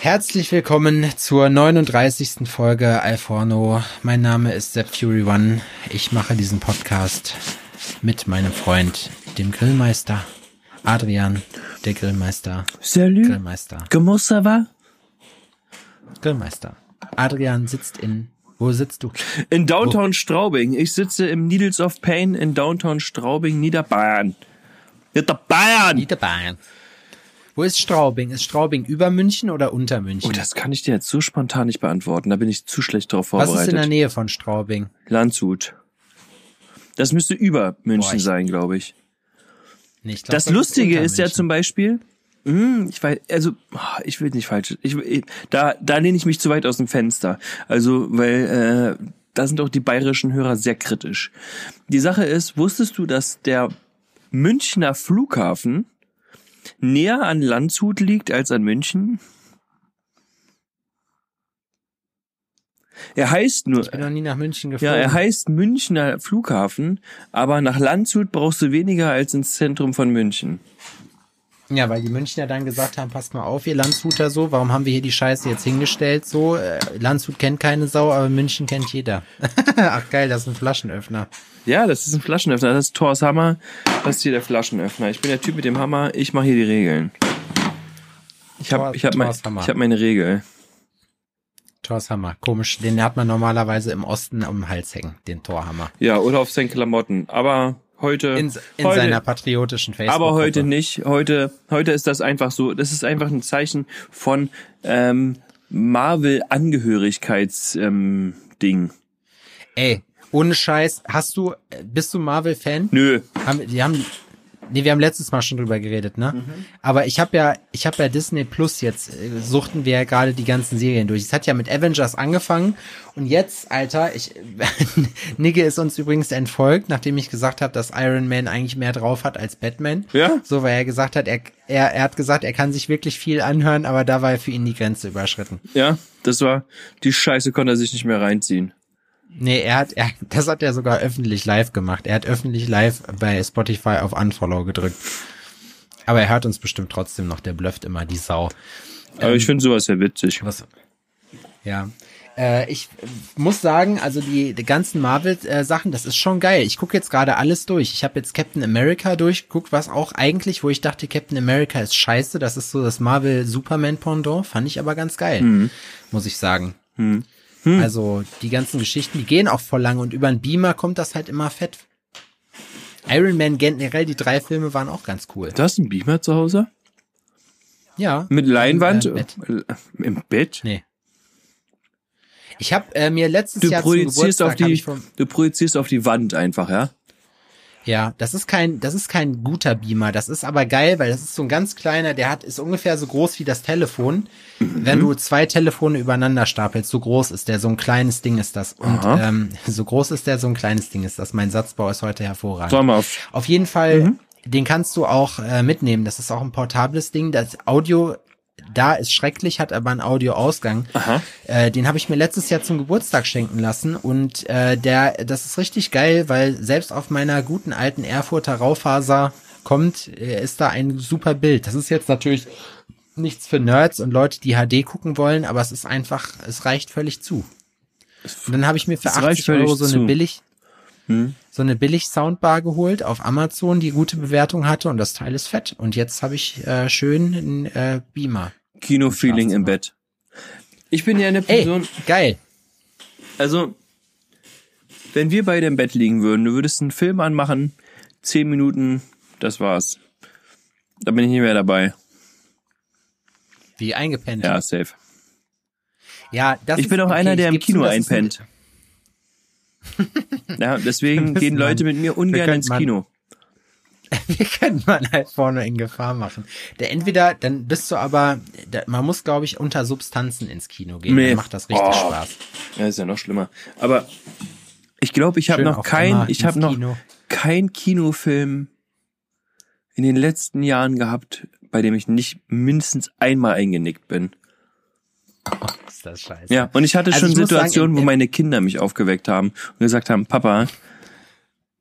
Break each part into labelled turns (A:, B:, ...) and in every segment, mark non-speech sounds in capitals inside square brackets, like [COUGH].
A: Herzlich willkommen zur 39. Folge Alforno. Mein Name ist Sepp Fury One. Ich mache diesen Podcast mit meinem Freund, dem Grillmeister. Adrian, der Grillmeister.
B: Salut.
A: Grillmeister.
B: Comment ça va?
A: Grillmeister. Adrian sitzt in. Wo sitzt du?
B: In Downtown Straubing. Ich sitze im Needles of Pain in Downtown Straubing, Niederbayern. Niederbayern!
A: Niederbayern. Wo ist Straubing? Ist Straubing über München oder unter
B: Oh,
A: München?
B: das kann ich dir jetzt so spontan nicht beantworten. Da bin ich zu schlecht drauf
A: Was
B: vorbereitet.
A: ist in der Nähe von Straubing?
B: Landshut. Das müsste über München
A: Boah,
B: sein, glaube ich.
A: Nee, ich glaub,
B: Das
A: ist
B: Lustige
A: unter
B: ist ja zum Beispiel, hm, ich weiß, also ah, ich will nicht falsch, ich, ich, da da lehne ich mich zu weit aus dem Fenster. Also weil äh, da sind auch die bayerischen Hörer sehr kritisch. Die Sache ist, wusstest du, dass der Münchner Flughafen näher an Landshut liegt als an München? Er heißt nur,
A: Ich bin noch nie nach München
B: ja,
A: geflogen.
B: er heißt Münchner Flughafen, aber nach Landshut brauchst du weniger als ins Zentrum von München.
A: Ja, weil die Münchner dann gesagt haben, passt mal auf, ihr Landshuter so, warum haben wir hier die Scheiße jetzt hingestellt so? Äh, Landshut kennt keine Sau, aber München kennt jeder. [LAUGHS] Ach geil, das ist ein Flaschenöffner.
B: Ja, das ist ein Flaschenöffner. Das ist Thors Hammer. Das ist hier der Flaschenöffner. Ich bin der Typ mit dem Hammer. Ich mache hier die Regeln. Ich habe ich hab mein, ich hab meine Regel.
A: Thors Hammer, komisch. Den hat man normalerweise im Osten den Hals hängen, den Torhammer.
B: Ja, oder auf seinen Klamotten. Aber heute,
A: In, in
B: heute
A: seiner patriotischen facebook
B: aber heute nicht. Heute, heute ist das einfach so. Das ist einfach ein Zeichen von ähm, Marvel-Angehörigkeits ähm.
A: Ey, ohne Scheiß, hast du, bist du Marvel-Fan?
B: Nö.
A: Haben, die haben, nee, wir haben letztes Mal schon drüber geredet, ne? Aber ich habe ja, ich habe ja Disney Plus jetzt, äh, suchten wir ja gerade die ganzen Serien durch. Es hat ja mit Avengers angefangen und jetzt, Alter, ich, [LAUGHS] Nigge ist uns übrigens entfolgt, nachdem ich gesagt habe, dass Iron Man eigentlich mehr drauf hat als Batman.
B: Ja?
A: So, weil er gesagt hat, er, er, er hat gesagt, er kann sich wirklich viel anhören, aber da war für ihn die Grenze überschritten.
B: Ja, das war, die Scheiße konnte er sich nicht mehr reinziehen.
A: Nee, er hat, er, das hat er sogar öffentlich live gemacht. Er hat öffentlich live bei Spotify auf Unfollow gedrückt. Aber er hört uns bestimmt trotzdem noch, der blufft immer, die Sau.
B: Aber ich finde sowas ja witzig.
A: Was? Ja. Äh, ich muss sagen, also die, die ganzen Marvel-Sachen, das ist schon geil. Ich gucke jetzt gerade alles durch. Ich habe jetzt Captain America durchgeguckt, was auch eigentlich, wo ich dachte, Captain America ist scheiße. Das ist so das Marvel-Superman-Pendant. Fand ich aber ganz geil, muss ich sagen. Also die ganzen Geschichten, die gehen auch voll lang und über einen Beamer kommt das halt immer fett. Iron Man generell, die drei Filme waren auch ganz cool.
B: Du hast einen Beamer zu Hause?
A: Ja.
B: Mit Leinwand?
A: Im, äh, Bett.
B: Äh, Im Bett?
A: Nee. Ich habe äh, mir letztes
B: Du
A: Jahr
B: projizierst auf die,
A: vom,
B: du projizierst auf die Wand einfach, ja?
A: Ja, das ist kein, das ist kein guter Beamer. Das ist aber geil, weil das ist so ein ganz kleiner, der hat, ist ungefähr so groß wie das Telefon. Wenn du zwei Telefone übereinander stapelst, so groß ist der, so ein kleines Ding ist das. Und
B: Aha.
A: ähm, so groß ist der, so ein kleines Ding ist das. Mein Satzbau ist heute hervorragend.
B: Sag mal auf.
A: Auf jeden Fall, den kannst du auch äh, mitnehmen. Das ist auch ein portables Ding. Das Audio da ist schrecklich, hat aber einen Audioausgang. Äh, den habe ich mir letztes Jahr zum Geburtstag schenken lassen und äh, der, das ist richtig geil, weil selbst auf meiner guten alten Erfurter Raufaser kommt, äh, ist da ein super Bild. Das ist jetzt natürlich nichts für Nerds und Leute, die HD gucken wollen, aber es ist einfach, es reicht völlig zu. Und dann habe ich mir für
B: Es reicht
A: 80
B: völlig
A: Euro so eine
B: zu.
A: billig,
B: Hm?
A: so eine billig Soundbar geholt auf Amazon, die gute Bewertung hatte und das Teil ist fett. Und jetzt habe ich äh, schön einen äh, Beamer.
B: Kino-Feeling im Bett. Ich bin ja eine
A: Ey,
B: Person,
A: geil.
B: also, wenn wir beide im Bett liegen würden, du würdest einen Film anmachen, zehn Minuten, das war's. Da bin ich nicht mehr dabei.
A: Wie eingepennt.
B: Ja, safe.
A: Ja, das
B: Ich
A: ist-
B: bin auch
A: okay,
B: einer, der im Kino
A: ist ein-
B: einpennt. [LAUGHS] Ja, deswegen gehen Leute
A: mal-
B: mit mir ungern ins Kino. [LAUGHS]
A: Wir können man halt vorne in Gefahr machen. Der entweder, dann bist du aber, da, man muss, glaube ich, unter Substanzen ins Kino gehen.
B: Nee.
A: Dann macht das richtig
B: Oh.
A: Spaß.
B: Ja, ist ja noch schlimmer. Aber ich glaube, ich habe noch kein, ich habe noch
A: Kino.
B: kein Kinofilm in den letzten Jahren gehabt, bei dem ich nicht mindestens einmal eingenickt bin.
A: Ist das scheiße.
B: Ja, und ich hatte
A: Also
B: schon
A: ich sagen,
B: Situationen,
A: im-
B: wo meine Kinder mich aufgeweckt haben und gesagt haben, Papa,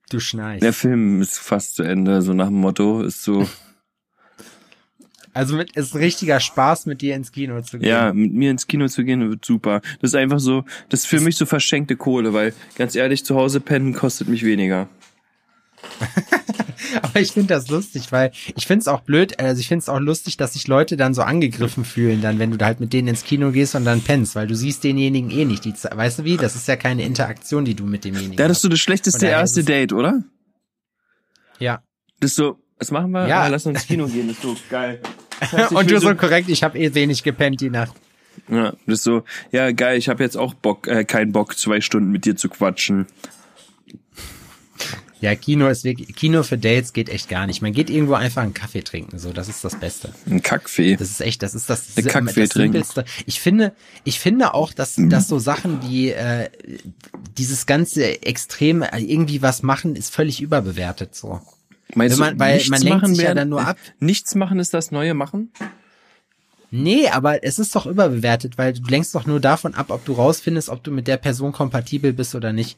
A: Du schnarchst.
B: der Film ist fast zu Ende, so nach dem Motto, ist so, [LAUGHS]
A: Also mit, ist richtiger Spaß, mit dir ins Kino zu gehen.
B: Ja, mit mir ins Kino zu gehen wird super. Das ist einfach so, das ist für mich so verschenkte Kohle, weil ganz ehrlich, zu Hause pennen kostet mich weniger. [LAUGHS]
A: Aber ich finde das lustig, weil ich finde es auch blöd, also ich finde es auch lustig, dass sich Leute dann so angegriffen fühlen, dann wenn du da halt mit denen ins Kino gehst und dann pennst, weil du siehst denjenigen eh nicht. Die, weißt du wie? Das ist ja keine Interaktion, die du mit demjenigen
B: Da hattest du das schlechteste erste Date, oder?
A: Ja.
B: Das so, was machen wir?
A: Ja.
B: Ah, lass uns ins Kino gehen, das ist so geil. Das heißt,
A: und du so korrekt, ich habe eh wenig gepennt die Nacht.
B: Ja, das ist so, ja geil, ich habe jetzt auch Bock, äh, keinen Bock, zwei Stunden mit dir zu quatschen.
A: Ja, Kino ist wirklich, Kino für Dates geht echt gar nicht. Man geht irgendwo einfach einen Kaffee trinken, so, das ist das Beste.
B: Ein Kackfee.
A: Das ist echt, das ist das, das
B: trinken.
A: Simpelste. Ich finde, ich finde auch, dass, dass so Sachen wie äh, dieses ganze Extrem äh, irgendwie was machen, ist völlig überbewertet so.
B: Meinst
A: man-
B: du,
A: weil man lenkt
B: machen
A: sich ja
B: werden-
A: dann nur ab.
B: Nichts machen ist das neue Machen?
A: Nee, aber es ist doch überbewertet, weil du lenkst doch nur davon ab, ob du rausfindest, ob du mit der Person kompatibel bist oder nicht.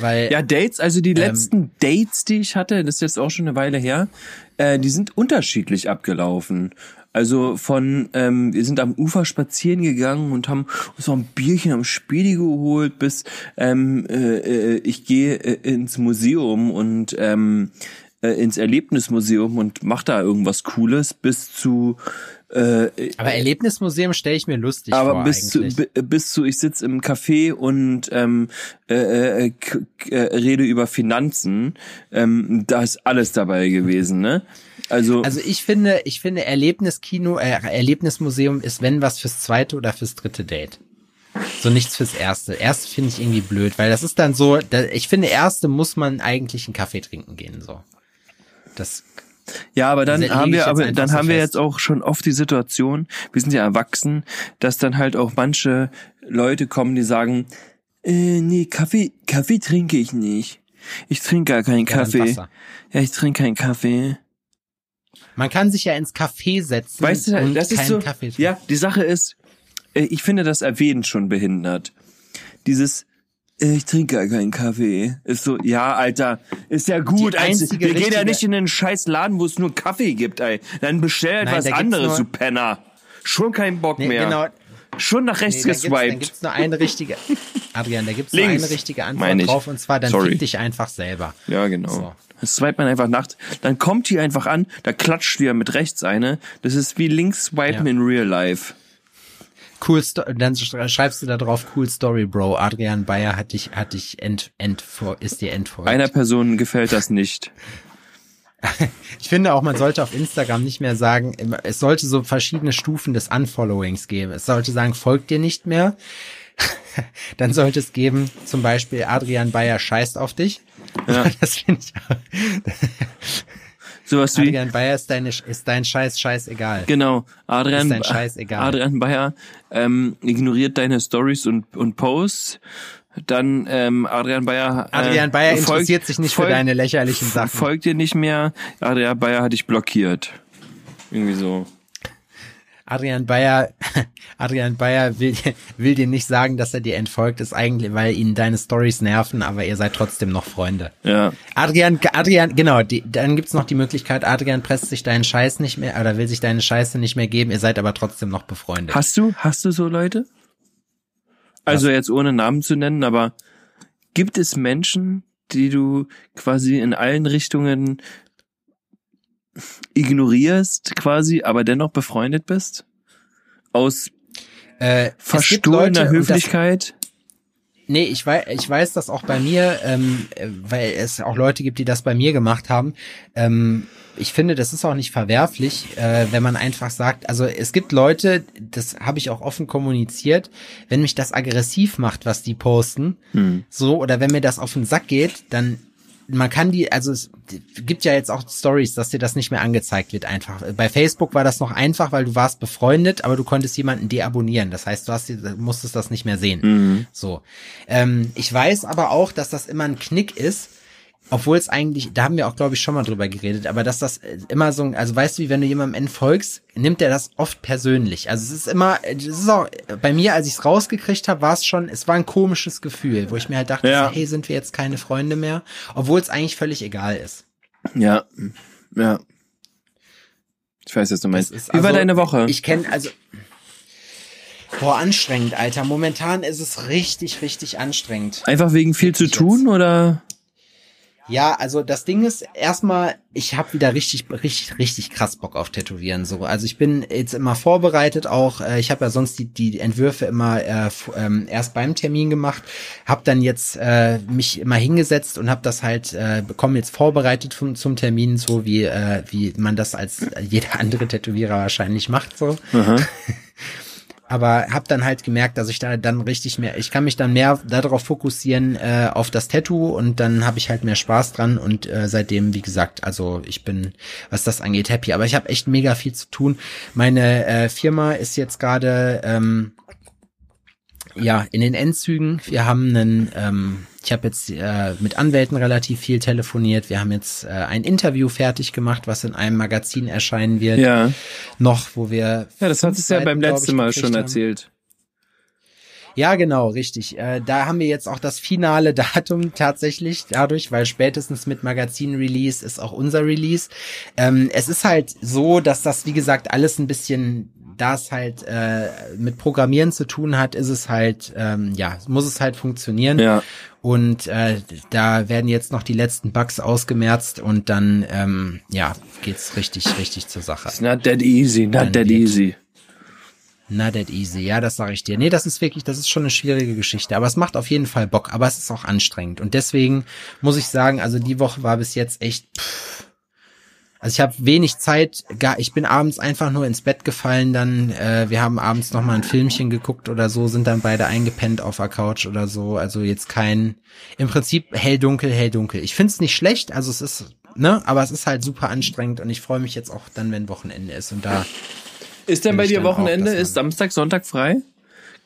A: Weil
B: Ja, Dates, also die
A: Ähm.
B: letzten Dates, die ich hatte, das ist jetzt auch schon eine Weile her, äh, die sind unterschiedlich abgelaufen. Also von, ähm, wir sind am Ufer spazieren gegangen und haben uns noch ein Bierchen am Spedi geholt, bis ähm, äh, äh, ich gehe äh, ins Museum und ähm, äh, ins Erlebnismuseum und mach da irgendwas Cooles, bis zu äh,
A: aber Erlebnismuseum stelle ich mir lustig
B: aber
A: vor
B: bis zu,
A: eigentlich.
B: bis zu, ich sitz im Café und ähm, äh, äh, k- äh, rede über Finanzen, ähm, da ist alles dabei gewesen, ne? Also,
A: Also ich finde, ich finde Erlebniskino, äh, Erlebnismuseum ist wenn was fürs zweite oder fürs dritte Date. So nichts fürs erste. Erste finde ich irgendwie blöd, weil das ist dann so, da, ich finde erste muss man eigentlich einen Kaffee trinken gehen, so. Das,
B: ja, aber dann haben wir,
A: jetzt
B: aber dann haben wir
A: fest.
B: jetzt auch schon oft die Situation, wir sind ja erwachsen, dass dann halt auch manche Leute kommen, die sagen, äh, nee, Kaffee, Kaffee trinke ich nicht. Ich trinke gar keinen
A: Ja,
B: Kaffee. Ja, ich trinke keinen Kaffee.
A: man kann sich ja ins Café setzen
B: Weißt du,
A: und
B: das ist so,
A: Kaffee
B: ja, die Sache ist, äh, ich finde das Erwähnen schon behindert. Dieses, ich trinke gar keinen Kaffee. Ist so, ja, Alter, ist ja gut. Als- wir gehen ja
A: richtige-
B: nicht in einen scheiß Laden, wo es nur Kaffee gibt, ey. Dann bestell
A: Nein,
B: etwas
A: gibt's
B: anderes,
A: nur-
B: du Penner. Schon kein Bock
A: Nee,
B: mehr.
A: genau.
B: Schon nach
A: Nee,
B: rechts
A: da
B: geswiped.
A: gibt's nur eine richtige, Adrian, da gibt's nur
B: Links,
A: eine richtige Antwort drauf und zwar, dann
B: Sorry.
A: fick dich einfach selber.
B: Ja, genau.
A: So.
B: Das swipet man einfach nachts. Dann kommt die einfach an, da klatscht dir mit rechts eine. Das ist wie links swipen
A: Ja.
B: in real life.
A: Cool, Sto dann sch- schreibst du da drauf, cool Story, Bro. Adrian Bayer hat dich, hat dich ent, ent, ist dir entfolgt.
B: Einer Person gefällt das nicht. [LAUGHS]
A: Ich finde auch, man sollte auf Instagram nicht mehr sagen, es sollte so verschiedene Stufen des Unfollowings geben. Es sollte sagen, folgt dir nicht mehr. [LAUGHS] Dann sollte es geben, zum Beispiel Adrian Bayer scheißt auf dich.
B: Ja. [LAUGHS]
A: Das finde ich.
B: Sowas wie,
A: Adrian Bayer ist deine, ist dein Scheiß scheißegal.
B: Genau, Adrian,
A: Ist dein Scheiß egal.
B: Adrian Bayer ähm, ignoriert deine Stories und, und Posts. Dann ähm, Adrian Bayer. Äh,
A: Adrian Bayer
B: folgt-
A: interessiert sich nicht für
B: folgt-
A: deine lächerlichen Sachen.
B: Folgt dir nicht mehr. Adrian Bayer hat dich blockiert. Irgendwie so.
A: Adrian Bayer, [LAUGHS] Adrian Bayer will, [LAUGHS] will dir nicht sagen, dass er dir entfolgt ist, eigentlich, weil ihn deine Stories nerven, aber ihr seid trotzdem noch Freunde.
B: Ja.
A: Adrian, Adrian, genau, die, dann gibt's noch die Möglichkeit, Adrian presst sich deinen Scheiß nicht mehr, oder will sich deine Scheiße nicht mehr geben, ihr seid aber trotzdem noch befreundet.
B: Hast du, hast du so Leute? Also jetzt ohne Namen zu nennen, aber gibt es Menschen, die du quasi in allen Richtungen ignorierst, quasi, aber dennoch befreundet bist? Aus
A: äh,
B: verstohlener
A: Leute,
B: Höflichkeit?
A: Nee, ich weiß, ich weiß das auch bei mir, ähm, äh, weil es auch Leute gibt, die das bei mir gemacht haben. Ähm, ich finde, das ist auch nicht verwerflich, äh, wenn man einfach sagt, also es gibt Leute, das habe ich auch offen kommuniziert, wenn mich das aggressiv macht, was die posten,
B: Hm.
A: so, oder wenn mir das auf den Sack geht, dann man kann die, also es gibt ja jetzt auch Stories, dass dir das nicht mehr angezeigt wird einfach. Bei Facebook war das noch einfach, weil du warst befreundet, aber du konntest jemanden deabonnieren. Das heißt, du hast, musstest das nicht mehr sehen.
B: Mhm.
A: So. Ähm, ich weiß aber auch, dass das immer ein Knick ist, obwohl es eigentlich, da haben wir auch, glaube ich, schon mal drüber geredet, aber dass das äh, immer so, ein- also weißt du, wie wenn du jemandem entfolgst, nimmt er das oft persönlich. Also es ist immer, es ist auch, bei mir, als ich es rausgekriegt habe, war es schon, es war ein komisches Gefühl, wo ich mir halt dachte,
B: Ja.
A: hey, sind wir jetzt keine Freunde mehr? Obwohl es eigentlich völlig egal ist.
B: Ja, ja. Ich weiß jetzt, du meinst.
A: Ist
B: Wie war
A: also-
B: deine Woche?
A: Ich kenne also. Boah, anstrengend, Alter. Momentan ist es richtig, richtig anstrengend.
B: Einfach wegen viel zu tun oder?
A: Ja, also das Ding ist erstmal, ich habe wieder richtig, richtig, richtig krass Bock auf Tätowieren. So, also ich bin jetzt immer vorbereitet. Auch äh, ich habe ja sonst die, die Entwürfe immer äh, ähm, erst beim Termin gemacht, habe dann jetzt äh, mich immer hingesetzt und habe das halt äh, bekommen jetzt vorbereitet zum, zum Termin, so wie äh, wie man das als jeder andere Tätowierer wahrscheinlich macht. So. [LAUGHS] Aber habe dann halt gemerkt, dass ich da dann richtig mehr, ich kann mich dann mehr darauf fokussieren äh, auf das Tattoo und dann habe ich halt mehr Spaß dran und äh, seitdem, wie gesagt, also ich bin, was das angeht, happy. Aber ich habe echt mega viel zu tun. Meine äh, Firma ist jetzt gerade ähm, ja in den Endzügen. Wir haben einen, ähm, ich habe jetzt äh, mit Anwälten relativ viel telefoniert. Wir haben jetzt äh, ein Interview fertig gemacht, was in einem Magazin erscheinen wird.
B: Ja.
A: Noch, wo wir
B: Ja, das hattest du ja beim letzten
A: ich,
B: Mal schon
A: haben.
B: erzählt.
A: Ja, genau, richtig. Äh, da haben wir jetzt auch das finale [LAUGHS] Datum tatsächlich dadurch, weil spätestens mit Magazin-Release ist auch unser Release. Ähm, es ist halt so, dass das, wie gesagt, alles ein bisschen, da es halt äh, mit Programmieren zu tun hat, ist es halt, ähm, ja, muss es halt funktionieren.
B: Ja.
A: Und äh, da werden jetzt noch die letzten Bugs ausgemerzt und dann, ähm, ja, geht's richtig, richtig zur Sache.
B: It's not that easy, not
A: Dann
B: that easy.
A: Na, that easy. Ja, das sage ich dir. Nee, das ist wirklich, das ist schon eine schwierige Geschichte. Aber es macht auf jeden Fall Bock. Aber es ist auch anstrengend. Und deswegen muss ich sagen, also die Woche war bis jetzt echt. Pff. Also ich habe wenig Zeit. Gar, ich bin abends einfach nur ins Bett gefallen. Dann, äh, wir haben abends noch mal ein Filmchen geguckt oder so, sind dann beide eingepennt auf der Couch oder so. Also jetzt kein. Im Prinzip hell dunkel, hell dunkel. Ich find's nicht schlecht. Also es ist, ne, aber es ist halt super anstrengend und ich freue mich jetzt auch dann, wenn Wochenende ist und da.
B: Ist denn bei dir
A: auch,
B: Wochenende?
A: man-
B: Ist Samstag, Sonntag frei?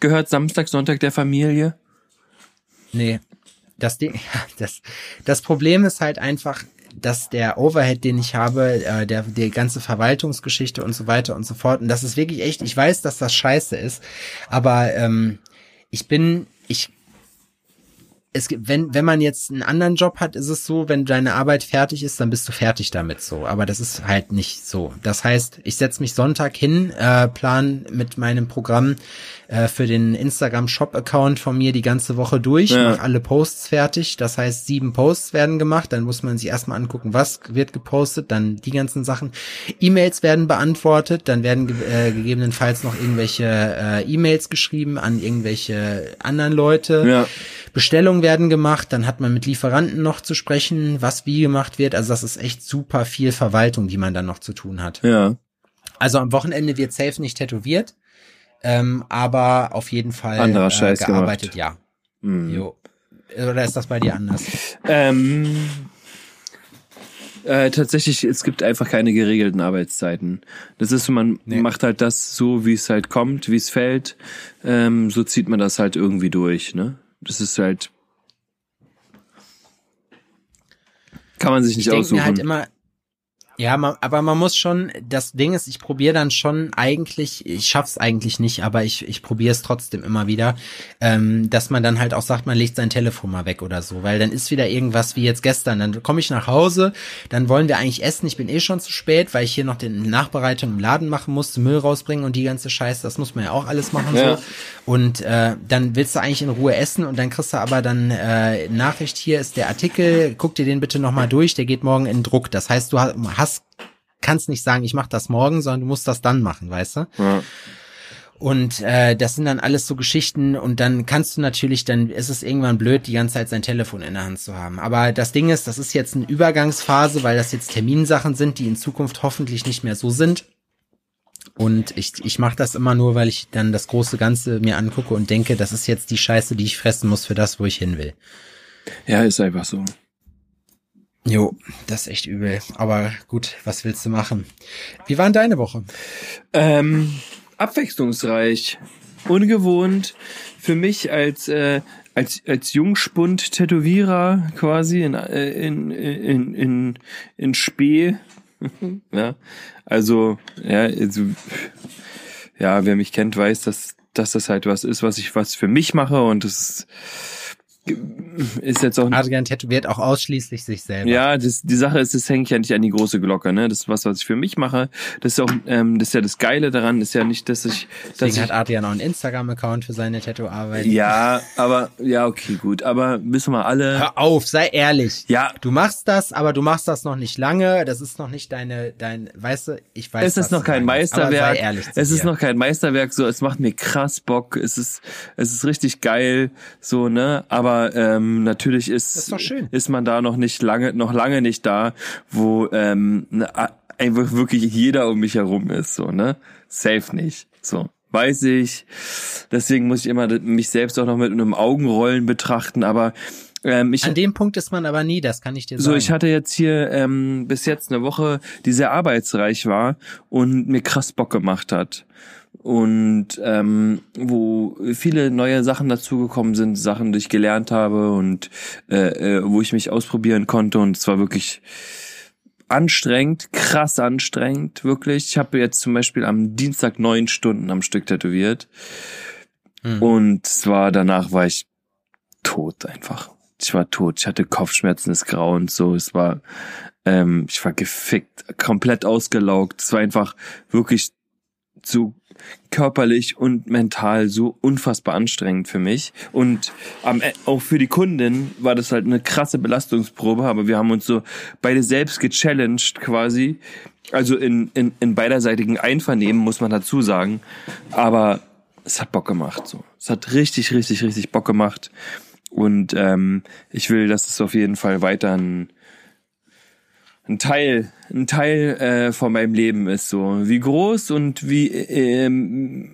B: Gehört Samstag, Sonntag der Familie?
A: Nee. Das Ding, [LAUGHS] das, das Problem ist halt einfach, dass der Overhead, den ich habe, äh, der, die ganze Verwaltungsgeschichte und so weiter und so fort, und das ist wirklich echt, ich weiß, dass das scheiße ist, aber ähm, ich bin, ich es gibt, wenn, wenn man jetzt einen anderen Job hat, ist es so, wenn deine Arbeit fertig ist, dann bist du fertig damit so. Aber das ist halt nicht so. Das heißt, ich setze mich Sonntag hin, äh, plan mit meinem Programm äh, für den Instagram-Shop-Account von mir die ganze Woche durch,
B: Ja.
A: mache alle Posts fertig. Das heißt, sieben Posts werden gemacht. Dann muss man sich erstmal angucken, was wird gepostet, dann die ganzen Sachen. E-Mails werden beantwortet, dann werden ge äh, gegebenenfalls noch irgendwelche äh, E-Mails geschrieben an irgendwelche anderen Leute.
B: Ja.
A: Bestellungen werden gemacht, dann hat man mit Lieferanten noch zu sprechen, was wie gemacht wird. Also das ist echt super viel Verwaltung, die man dann noch zu tun hat.
B: Ja.
A: Also am Wochenende wird safe nicht tätowiert, ähm, aber auf jeden Fall
B: Anderer Scheiß
A: gearbeitet,
B: gemacht.
A: ja.
B: Hm.
A: Jo. Oder ist das bei dir anders?
B: Ähm, äh, tatsächlich, es gibt einfach keine geregelten Arbeitszeiten. Das ist, man
A: Nee.
B: macht halt das so, wie es halt kommt, wie es fällt. Ähm, so zieht man das halt irgendwie durch, ne? Das ist halt. Kann man sich nicht
A: Ich
B: aussuchen.
A: mir halt immer, ja, man, aber man muss schon, das Ding ist, ich probiere dann schon eigentlich, ich schaff's eigentlich nicht, aber ich, ich probiere es trotzdem immer wieder, ähm, dass man dann halt auch sagt, man legt sein Telefon mal weg oder so, weil dann ist wieder irgendwas wie jetzt gestern, dann komme ich nach Hause, dann wollen wir eigentlich essen, ich bin eh schon zu spät, weil ich hier noch den Nachbereitung im Laden machen musste, Müll rausbringen und die ganze Scheiße, das muss man ja auch alles machen
B: Ja.
A: so. Und äh, dann willst du eigentlich in Ruhe essen und dann kriegst du aber dann äh, Nachricht, hier ist der Artikel, guck dir den bitte nochmal durch, der geht morgen in Druck. Das heißt, du ha- hast, kannst nicht sagen, ich mach das morgen, sondern du musst das dann machen, weißt du?
B: ja.
A: Und äh, das sind dann alles so Geschichten und dann kannst du natürlich, dann ist es irgendwann blöd, die ganze Zeit sein Telefon in der Hand zu haben. Aber das Ding ist, das ist jetzt eine Übergangsphase, weil das jetzt Terminsachen sind, die in Zukunft hoffentlich nicht mehr so sind. Und ich, ich mache das immer nur, weil ich dann das große Ganze mir angucke und denke, das ist jetzt die Scheiße, die ich fressen muss für das, wo ich hin will.
B: ja, ist einfach so.
A: Jo, das ist echt übel. Aber gut, was willst du machen? Wie war denn deine Woche?
B: Ähm, abwechslungsreich, ungewohnt für mich als äh, als als Jungspund Tätowierer quasi in äh, in in in in Spee. [LAUGHS] ja, also ja, also, ja, wer mich kennt, weiß, dass dass das halt was ist, was ich was für mich mache und das ist ist jetzt auch
A: Adrian tätowiert auch ausschließlich sich selber.
B: Ja, das, die Sache ist, das hänge ich ja nicht an die große Glocke, ne? Das ist was, was ich für mich mache. Das ist auch, ähm, das ist ja das Geile daran, ist ja nicht, dass ich,
A: Deswegen
B: dass ich,
A: hat Adrian auch einen Instagram-Account für seine Tattoo-Arbeit.
B: ja, aber ja, okay, gut, aber wissen wir alle,
A: Hör auf, sei ehrlich.
B: ja,
A: Du machst das, aber du machst das noch nicht lange. Das ist noch nicht deine, dein, weißt du, ich weiß.
B: es ist noch kein Meisterwerk.
A: Sei ehrlich zu
B: es ist
A: dir.
B: noch kein Meisterwerk, so, es macht mir krass Bock, es ist, es ist richtig geil, so, ne, aber, ähm, natürlich ist,
A: ist
B: ist man da noch nicht lange, noch lange nicht da, wo, ähm, ne, einfach wirklich jeder um mich herum ist, so, ne, safe nicht, so. Weiß ich. Deswegen muss ich immer mich selbst auch noch mit einem Augenrollen betrachten, aber ähm, ich,
A: An dem Punkt ist man aber nie, das kann ich dir
B: so,
A: sagen.
B: ich hatte jetzt hier ähm, bis jetzt eine Woche, die sehr arbeitsreich war und mir krass Bock gemacht hat. Und ähm, wo viele neue Sachen dazugekommen sind, Sachen, die ich gelernt habe und äh, äh, wo ich mich ausprobieren konnte. Und es war wirklich anstrengend, krass anstrengend, wirklich. Ich habe jetzt zum Beispiel am Dienstag neun Stunden am Stück tätowiert.
A: Hm.
B: Und zwar danach war ich tot einfach. Ich war tot. Ich hatte Kopfschmerzen des Grauens. So, es war, ähm, ich war gefickt, komplett ausgelaugt. Es war einfach wirklich so körperlich und mental so unfassbar anstrengend für mich. Und am, E- auch für die Kundin war das halt eine krasse Belastungsprobe, aber wir haben uns so beide selbst gechallenged quasi. Also in, in, in beiderseitigen Einvernehmen, muss man dazu sagen. Aber es hat Bock gemacht. So. Es hat richtig, richtig, richtig Bock gemacht. Und ähm, ich will, dass es auf jeden Fall weiter ein, ein Teil, ein Teil äh, von meinem Leben ist. So wie groß und wie ähm,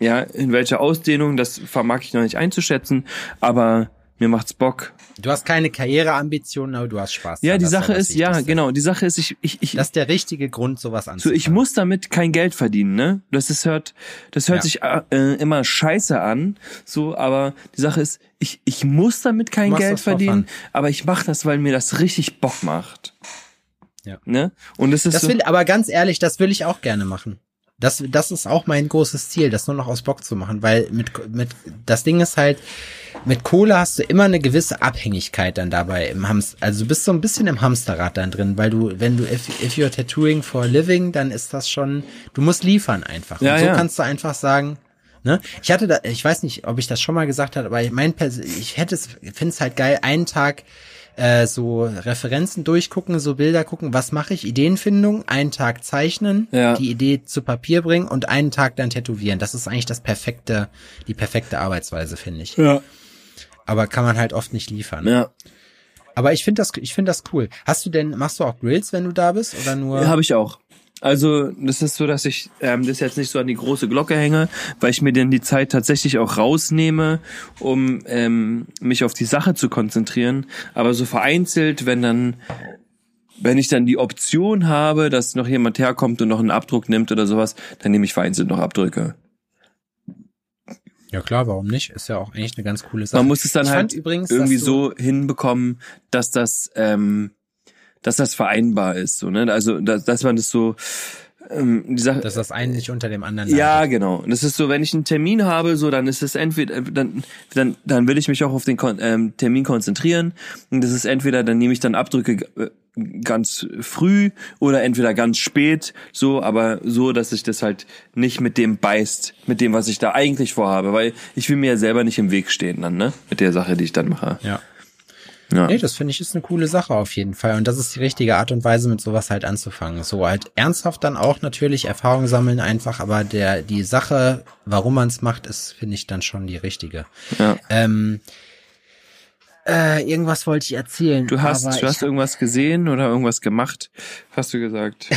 B: ja in welcher Ausdehnung, das vermag ich noch nicht einzuschätzen. Aber mir macht's Bock.
A: Du hast keine Karriereambitionen, aber du hast Spaß.
B: Ja, die Sache ist, ja, genau. Die Sache ist, ich, ich, ich,
A: Das ist der richtige Grund, sowas
B: So,
A: anzufangen.
B: ich muss damit kein Geld verdienen, ne? Das ist hört, das hört
A: Ja.
B: sich äh, immer scheiße an, so, aber die Sache ist, ich ich muss damit kein Geld verdienen, aber ich mache das, weil mir das richtig Bock macht.
A: Ja.
B: Ne? Und das ist
A: Das
B: so,
A: will, aber ganz ehrlich, das will ich auch gerne machen. Das, das ist auch mein großes Ziel, das nur noch aus Bock zu machen, weil mit, mit, das Ding ist halt, mit Kohle hast du immer eine gewisse Abhängigkeit dann dabei im Hamster, also du bist so ein bisschen im Hamsterrad dann drin, weil du, wenn du, if, if you're tattooing for a living, dann ist das schon, du musst liefern einfach.
B: Ja,
A: Und so
B: ja.
A: kannst du einfach sagen, ne? Ich hatte da, ich weiß nicht, ob ich das schon mal gesagt habe, aber mein, Pers- ich hätte es, finde es halt geil, einen Tag äh, so Referenzen durchgucken, so Bilder gucken, was mache ich, Ideenfindung, einen Tag zeichnen,
B: Ja.
A: die Idee zu Papier bringen und einen Tag dann tätowieren. Das ist eigentlich das perfekte, die perfekte Arbeitsweise, finde ich.
B: ja,
A: Aber kann man halt oft nicht liefern.
B: ja,
A: Aber ich finde das, ich finde das cool. Hast du denn, machst du auch Grills, wenn du da bist oder nur?
B: habe ich auch. Also das ist so, dass ich ähm, das jetzt nicht so an die große Glocke hänge, weil ich mir denn die Zeit tatsächlich auch rausnehme, um ähm, mich auf die Sache zu konzentrieren. Aber so vereinzelt, wenn dann, wenn ich dann die Option habe, dass noch jemand herkommt und noch einen Abdruck nimmt oder sowas, dann nehme ich vereinzelt noch Abdrücke.
A: Ja klar, warum nicht? Ist ja auch eigentlich eine ganz coole Sache.
B: Man muss es dann
A: Ich
B: halt
A: übrigens,
B: irgendwie so hinbekommen, dass das, ähm, dass das vereinbar ist, so ne? Also dass, dass man das so ähm, die Sache,
A: dass das eine nicht unter dem anderen
B: Ja,
A: leidet.
B: genau. Das ist so, wenn ich einen Termin habe, so dann ist es entweder äh, dann dann dann will ich mich auch auf den Kon ähm, Termin konzentrieren und das ist entweder dann nehme ich dann Abdrücke äh, ganz früh oder entweder ganz spät, so, aber so, dass sich das halt nicht mit dem beißt, mit dem, was ich da eigentlich vorhabe, weil ich will mir ja selber nicht im Weg stehen dann, ne, mit der Sache, die ich dann mache.
A: Ja.
B: Ja.
A: Nee, das finde ich ist eine coole Sache auf jeden Fall. Und das ist die richtige Art und Weise, mit sowas halt anzufangen. So halt ernsthaft dann auch natürlich Erfahrung sammeln einfach, aber der, die Sache, warum man es macht, ist, finde ich, dann schon die richtige.
B: Ja.
A: Ähm, äh, irgendwas wollte ich erzählen.
B: Du hast, du hast irgendwas gesehen oder irgendwas gemacht, hast du gesagt.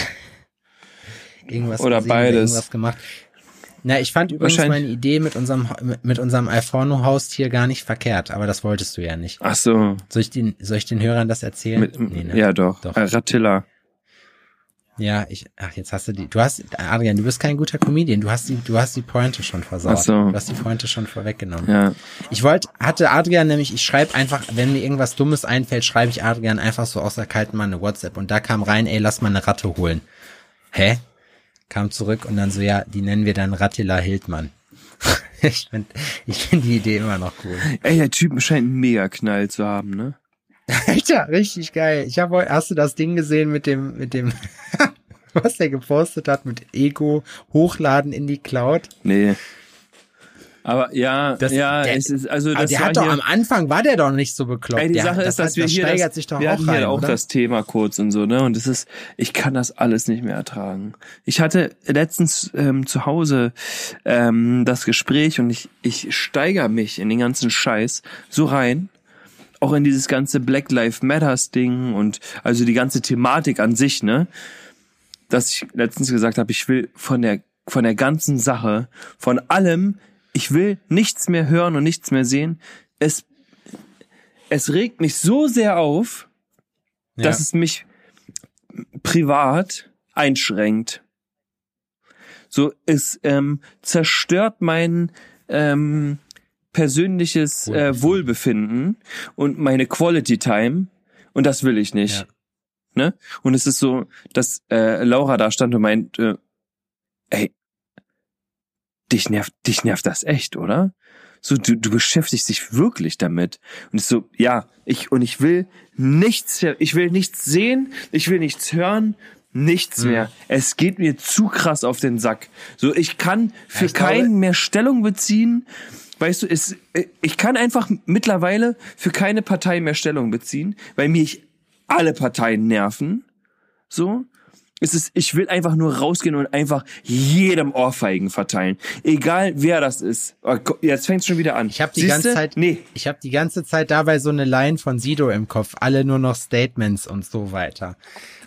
B: [LAUGHS]
A: irgendwas
B: oder
A: gesehen,
B: beides.
A: Irgendwas gemacht. Na, ich fand übrigens meine Idee mit unserem mit, unserem Alforno-Haustier gar nicht verkehrt, aber das wolltest du ja nicht.
B: Ach so.
A: Soll ich den, soll ich den Hörern das erzählen?
B: Mit,
A: Nee, ne?
B: Ja, doch.
A: Doch.
B: Äh, Rattilla.
A: Ja, ich, ach, jetzt hast du die, du hast, Adrian, du bist kein guter Comedian, du hast die, du hast die Pointe schon versaut.
B: Ach so.
A: Du hast die Pointe schon vorweggenommen.
B: Ja.
A: Ich wollte, hatte Adrian nämlich, ich schreibe einfach, wenn mir irgendwas Dummes einfällt, schreibe ich Adrian einfach so aus der kalten Mann eine WhatsApp und da kam rein, ey, lass mal eine Ratte holen. Hä? Kam zurück und dann so, ja, die nennen wir dann Rattila Hildmann. [LAUGHS] ich finde ich find die Idee immer noch cool.
B: Ey, der Typ scheint einen Mega-Knall zu haben, ne? [LAUGHS]
A: Alter, richtig geil. Ich habe hast du das Ding gesehen mit dem, mit dem, [LAUGHS] was der gepostet hat mit Ego hochladen in die Cloud?
B: Nee. Aber ja,
A: Das-
B: ja,
A: der-
B: es ist, also
A: Aber
B: das
A: der
B: war
A: hat doch
B: hier,
A: am Anfang war der doch nicht so bekloppt.
B: Ey, die
A: der,
B: Sache ist, dass
A: hat-
B: wir
A: das
B: hier
A: steigert
B: das,
A: sich doch
B: wir
A: auch
B: hatten
A: rein,
B: hier auch
A: oder?
B: das Thema kurz und so, ne? Und es ist, ich kann das alles nicht mehr ertragen. Ich hatte letztens ähm, zu Hause ähm, das Gespräch und ich, ich steigere mich in den ganzen Scheiß so rein, auch in dieses ganze Black Lives Matters Ding und also die ganze Thematik an sich, ne? Dass ich letztens gesagt habe, ich will von der von der ganzen Sache, von allem, ich will nichts mehr hören und nichts mehr sehen. Es es regt mich so sehr auf,
A: Ja.
B: dass es mich privat einschränkt. So, es ähm, zerstört mein ähm, persönliches äh, Wohlbefinden und meine Quality Time und das will ich nicht.
A: Ja.
B: Ne? Und es ist so, dass äh, Laura da stand und meint, äh, ey, dich nervt, dich nervt das echt, oder? So, du, du beschäftigst dich wirklich damit. Und ich so, ja, ich, und ich will nichts, ich will nichts sehen, ich will nichts hören, nichts
A: Mhm.
B: mehr. Es geht mir zu krass auf den Sack. So, ich kann für
A: ich glaube-
B: keinen mehr Stellung beziehen. Weißt du, es, ich kann einfach mittlerweile für keine Partei mehr Stellung beziehen, weil mich alle Parteien nerven. So. Es ist, ich will einfach nur rausgehen und einfach jedem Ohrfeigen verteilen. Egal wer das ist. Oh Jetzt fängt's schon wieder an.
A: Ich habe die
B: Siehste?
A: ganze Zeit,
B: Nee.
A: ich habe die ganze Zeit dabei so eine Line von Sido im Kopf, alle nur noch Statements und so weiter.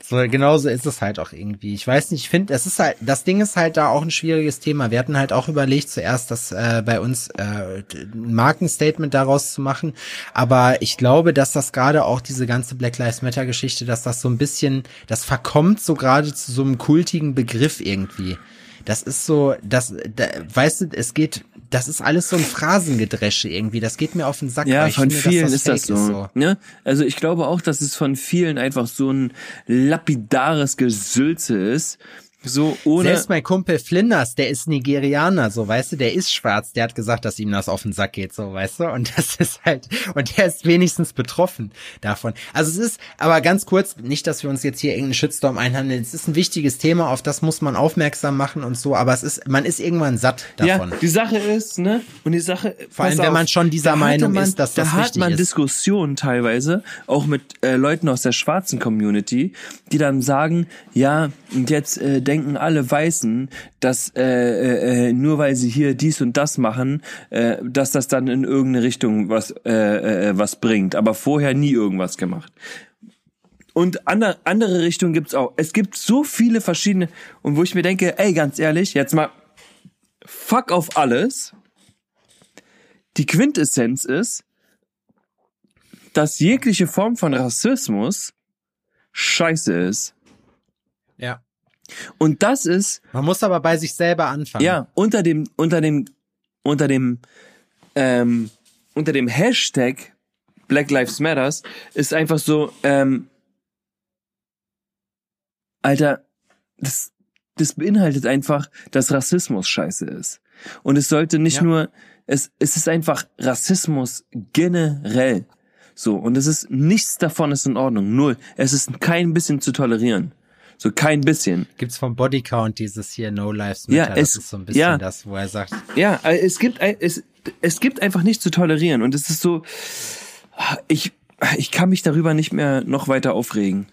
A: So genauso ist es halt auch irgendwie. Ich weiß nicht, ich finde, es ist halt, das Ding ist halt da auch ein schwieriges Thema. Wir hatten halt auch überlegt, zuerst das äh, bei uns äh, ein Markenstatement daraus zu machen, aber ich glaube, dass das gerade auch diese ganze Black Lives Matter Geschichte, dass das so ein bisschen, das verkommt so gerade zu so einem kultigen Begriff irgendwie. Das ist so, das, da, weißt du, es geht, das ist alles so ein Phrasengedresche irgendwie. Das geht mir auf den Sack.
B: Ja, von
A: finde,
B: vielen ist das
A: fake
B: so. Ne? Also ich glaube auch, dass es von vielen einfach so ein lapidares Gesülze ist. So ohne.
A: Selbst mein Kumpel Flinders, der ist Nigerianer, so, weißt du, der ist schwarz, der hat gesagt, dass ihm das auf den Sack geht, so, weißt du, und das [LAUGHS] ist halt, und der ist wenigstens betroffen davon. Also es ist, aber ganz kurz, nicht, dass wir uns jetzt hier irgendeinen Shitstorm einhandeln, es ist ein wichtiges Thema, auf das muss man aufmerksam machen und so, aber es ist, man ist irgendwann satt davon.
B: Ja, die Sache ist, ne? Und die Sache,
A: Vor allem, wenn man schon dieser
B: da
A: Meinung
B: man,
A: ist, dass das
B: da hat
A: wichtig
B: man
A: ist.
B: Diskussionen teilweise auch mit äh, Leuten aus der schwarzen Community, die dann sagen, ja, und jetzt äh, denken alle Weißen, dass äh, äh, äh, nur weil sie hier dies und das machen, äh, dass das dann in irgendeine Richtung was äh, äh, was bringt, aber vorher nie irgendwas gemacht. Und andere, andere Richtungen gibt's auch. Es gibt so viele verschiedene und wo ich mir denke, ey, ganz ehrlich, jetzt mal fuck auf alles. Die Quintessenz ist, dass jegliche Form von Rassismus scheiße ist.
A: ja.
B: Und das ist,
A: Man muss aber bei sich selber anfangen.
B: ja, unter dem, unter dem, unter dem, ähm, unter dem Hashtag Black Lives Matters ist einfach so, ähm, Alter, das, das beinhaltet einfach, dass Rassismus scheiße ist. Und es sollte nicht
A: Ja.
B: nur, es, es ist einfach Rassismus generell. So, und es ist, nichts davon ist in Ordnung. Null. Es ist kein bisschen zu tolerieren. So, kein bisschen.
A: Gibt's vom Bodycount dieses hier No Lives Matter,
B: Ja,
A: das
B: es-
A: ist so ein bisschen
B: ja.
A: das, wo er sagt,
B: Ja, äh, es gibt, es, es gibt einfach nichts zu tolerieren. Und es ist so, ich, ich kann mich darüber nicht mehr noch weiter aufregen.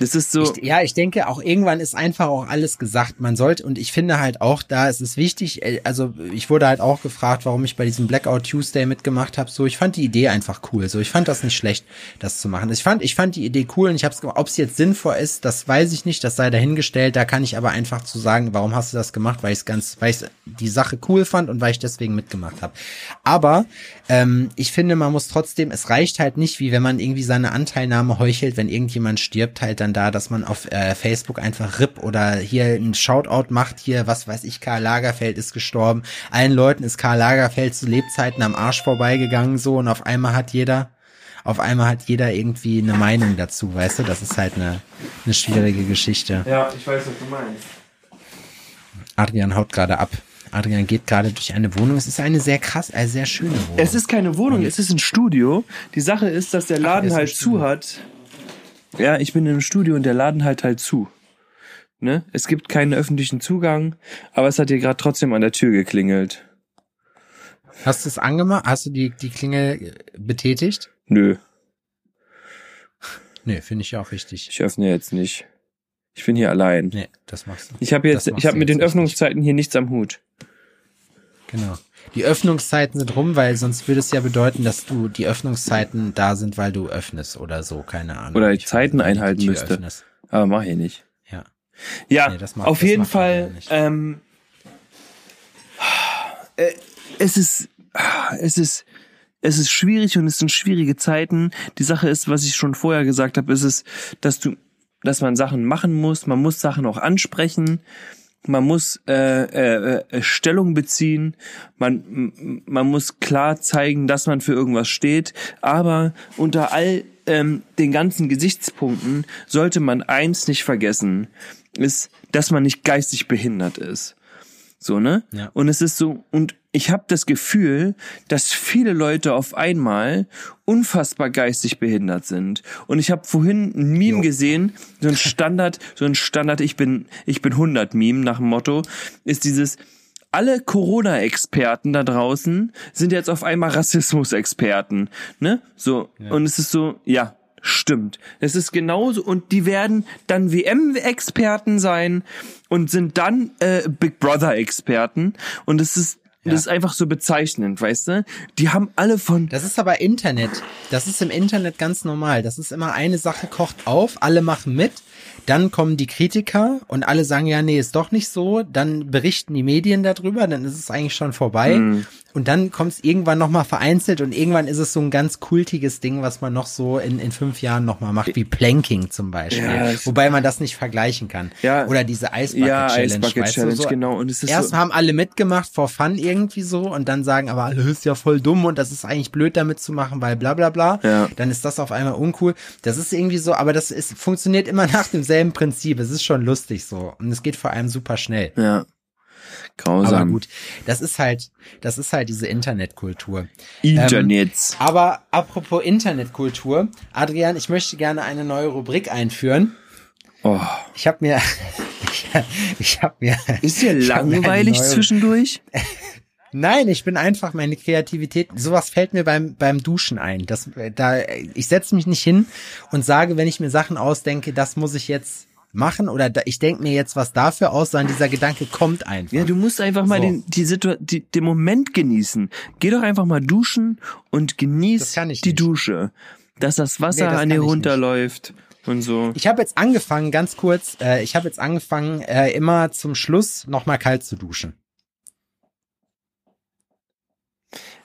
B: Das ist so,
A: Ich, ja, ich denke, auch irgendwann ist einfach auch alles gesagt. Man sollte, und ich finde halt auch da, es ist wichtig, äh, also ich wurde halt auch gefragt, warum ich bei diesem Blackout Tuesday mitgemacht habe. So, ich fand die Idee einfach cool. So, ich fand das nicht schlecht, das zu machen. Ich fand, ich fand die Idee cool und ich habe es ob es jetzt sinnvoll ist, das weiß ich nicht, das sei dahingestellt. Da kann ich aber einfach zu sagen, warum hast du das gemacht, weil ich ganz, weil ich die Sache cool fand und weil ich deswegen mitgemacht habe. Aber ähm, ich finde, man muss trotzdem, es reicht halt nicht, wie wenn man irgendwie seine Anteilnahme heuchelt, wenn irgendjemand stirbt, halt dann da, dass man auf äh, Facebook einfach RIP oder hier ein Shoutout macht, hier, was weiß ich, Karl Lagerfeld ist gestorben. Allen Leuten ist Karl Lagerfeld zu Lebzeiten am Arsch vorbeigegangen, so, und auf einmal hat jeder, auf einmal hat jeder irgendwie eine Meinung dazu, weißt du? Das ist halt eine, eine schwierige Geschichte.
B: ja, ich weiß, was du meinst.
A: Adrian haut gerade ab. Adrian geht gerade durch eine Wohnung. Es ist eine sehr krass, eine sehr schöne Wohnung.
B: Es ist keine Wohnung, es ist ein Studio. Die Sache ist, dass der Laden
A: ein
B: halt zu hat. Ja, ich bin in einem Studio und der Laden halt halt zu. Ne? Es gibt keinen öffentlichen Zugang, aber es hat hier gerade trotzdem an der Tür geklingelt.
A: Hast du es angemacht? Hast du die, die Klingel betätigt?
B: Nö,
A: Nee, finde ich auch richtig.
B: ich öffne jetzt nicht. Ich bin hier allein.
A: Nee, das machst du.
B: Ich habe jetzt, ich habe mit den. Öffnungszeiten hier nichts am Hut.
A: Genau. Die Öffnungszeiten sind rum, weil sonst würde es ja bedeuten, dass du die Öffnungszeiten da sind, weil du öffnest oder so, keine Ahnung.
B: Oder
A: Ich weiß
B: Zeiten
A: die
B: einhalten müsste.
A: öffnest.
B: Aber mach ich nicht.
A: Ja.
B: Ja,
A: Nee, das mag-
B: auf jeden Fall. Ähm, äh, es ist, es ist, es ist schwierig und es sind schwierige Zeiten. Die Sache ist, was ich schon vorher gesagt habe, ist es, dass du, dass man Sachen machen muss. Man muss Sachen auch ansprechen. Man muss äh, äh, äh, Stellung beziehen. Man, man muss klar zeigen, dass man für irgendwas steht. Aber unter all ähm, den ganzen Gesichtspunkten sollte man eins nicht vergessen, ist, dass man nicht geistig behindert ist. So, ne?
A: Ja.
B: Und es ist so, und ich habe das Gefühl, dass viele Leute auf einmal unfassbar geistig behindert sind. Und ich habe vorhin ein Meme
A: Jo.
B: gesehen, so ein Standard, [LAUGHS] so ein Standard, ich bin, ich bin 100 Meme nach dem Motto, ist dieses, alle Corona-Experten da draußen sind jetzt auf einmal Rassismus-Experten, ne? So, und es ist so, ja, stimmt. Es ist genauso, und die werden dann WM-Experten sein und sind dann äh, Big Brother-Experten. Und es ist, das ist einfach so bezeichnend, weißt du? Die haben alle von,
A: Das ist aber Internet. Das ist im Internet ganz normal. Das ist immer eine Sache kocht auf, alle machen mit, dann kommen die Kritiker und alle sagen ja, nee, ist doch nicht so, dann berichten die Medien darüber, dann ist es eigentlich schon vorbei
B: Mhm.
A: Und dann kommt es irgendwann nochmal vereinzelt und irgendwann ist es so ein ganz kultiges Ding, was man noch so in, in fünf Jahren nochmal macht, wie Planking zum Beispiel.
B: Ja,
A: Wobei man das nicht vergleichen kann.
B: Ja.
A: Oder diese Eisbucket
B: ja,
A: Challenge.
B: Eisbucket
A: weißt
B: Challenge,
A: du, so,
B: genau. Und es ist
A: Erst
B: so,
A: haben alle mitgemacht, for fun irgendwie so, und dann sagen aber alle, ist ja voll dumm und das ist eigentlich blöd damit zu machen, weil bla bla bla.
B: Ja.
A: Dann ist das auf einmal uncool. Das ist irgendwie so, aber das ist, funktioniert immer [LAUGHS] nach demselben Prinzip. Es ist schon lustig so. Und es geht vor allem super schnell.
B: ja. Grausam.
A: Aber gut, das ist halt, das ist halt diese Internetkultur.
B: Internets.
A: Aber apropos Internetkultur, Adrian, ich möchte gerne eine neue Rubrik einführen.
B: oh.
A: Ich habe mir, [LAUGHS] ich, ich habe mir,
B: Ist dir langweilig
A: neue-
B: zwischendurch? [LAUGHS]
A: Nein, ich bin einfach meine Kreativität. Sowas fällt mir beim beim Duschen ein. Das da ich setze mich nicht hin und sage, wenn ich mir Sachen ausdenke, das muss ich jetzt machen oder da, ich denke mir jetzt was dafür aus, sondern dieser Gedanke kommt einfach.
B: Ja, du musst einfach mal
A: So.
B: den, die Situ die, den Moment genießen. Geh doch einfach mal duschen und genieß die
A: nicht.
B: Dusche. Dass das Wasser
A: Nee, das
B: an dir runterläuft und so.
A: Ich habe jetzt angefangen, ganz kurz, äh, ich habe jetzt angefangen, äh, immer zum Schluss nochmal kalt zu duschen.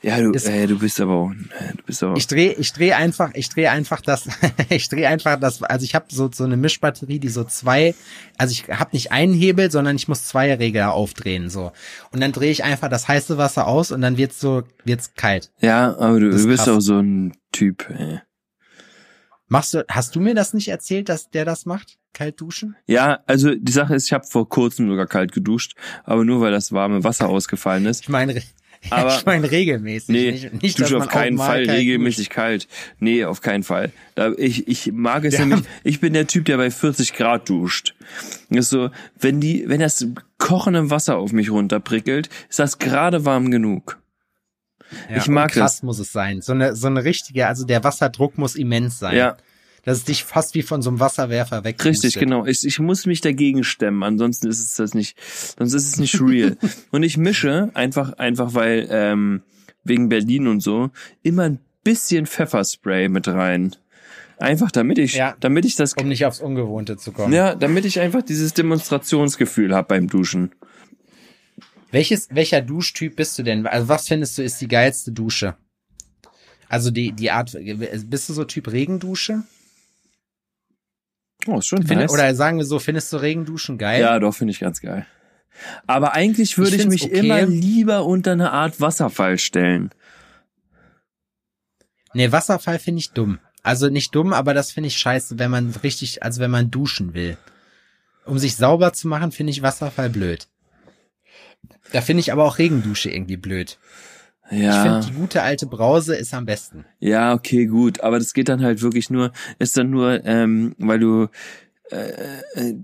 B: Ja, du,
A: Das-
B: äh, du bist aber auch, äh, du bist aber.
A: Ich drehe, ich drehe einfach, ich drehe einfach das, [LAUGHS] ich drehe einfach das, also ich habe so so eine Mischbatterie, die so zwei, also ich habe nicht einen Hebel, sondern ich muss zwei Regler aufdrehen so. Und dann drehe ich einfach das heiße Wasser aus und dann wird's so wird's kalt.
B: ja, aber du, du bist
A: krass.
B: auch so ein Typ. Äh.
A: Machst du, hast du mir das nicht erzählt, dass der das macht? Kalt duschen?
B: Ja, also die Sache ist, ich habe vor kurzem sogar kalt geduscht, aber nur weil das warme Wasser [LAUGHS] ausgefallen ist.
A: Ich meine, [LAUGHS]
B: Aber-
A: ich meine regelmäßig.
B: Nee,
A: nicht,
B: ich
A: nicht
B: dusche auf keinen Fall regelmäßig kalt. Nee, auf keinen Fall. Da, ich, ich mag es
A: Ja.
B: nämlich, ich bin der Typ, der bei 40 Grad duscht. Das ist so, wenn die, wenn das kochende Wasser auf mich runterprickelt, ist das gerade warm genug.
A: Ja,
B: ich mag
A: krass
B: das.
A: muss es sein. So eine, so eine richtige, also der Wasserdruck muss immens sein.
B: Ja,
A: Dass es dich fast wie von so einem Wasserwerfer weg.
B: richtig, genau. Ich, ich muss mich dagegen stemmen, ansonsten ist es das nicht, sonst ist es nicht real. [LAUGHS] und ich mische einfach, einfach weil, ähm, wegen Berlin und so, immer ein bisschen Pfefferspray mit rein. Einfach damit ich,
A: Ja.
B: damit ich das
A: Um nicht aufs Ungewohnte zu kommen.
B: Ja, damit ich einfach dieses Demonstrationsgefühl hab beim Duschen.
A: Welches, welcher Duschtyp bist du denn? Also was findest du ist die geilste Dusche? Also die, die Art, bist du so Typ Regendusche?
B: Oh, ist schon
A: Finde-
B: nice.
A: Oder sagen wir so, findest du Regenduschen geil?
B: ja, doch, finde ich ganz geil. Aber eigentlich würde
A: Ich
B: ich, mich
A: okay.
B: immer lieber unter eine Art Wasserfall stellen.
A: Nee, Wasserfall finde ich dumm. Also nicht dumm, aber das finde ich scheiße, wenn man richtig, also wenn man duschen will. Um sich sauber zu machen, finde ich Wasserfall blöd. Da finde ich aber auch Regendusche irgendwie blöd.
B: Ja.
A: Ich finde, die gute alte Brause ist am besten.
B: Ja, okay, gut. Aber das geht dann halt wirklich nur, ist dann nur, ähm, weil du äh, äh,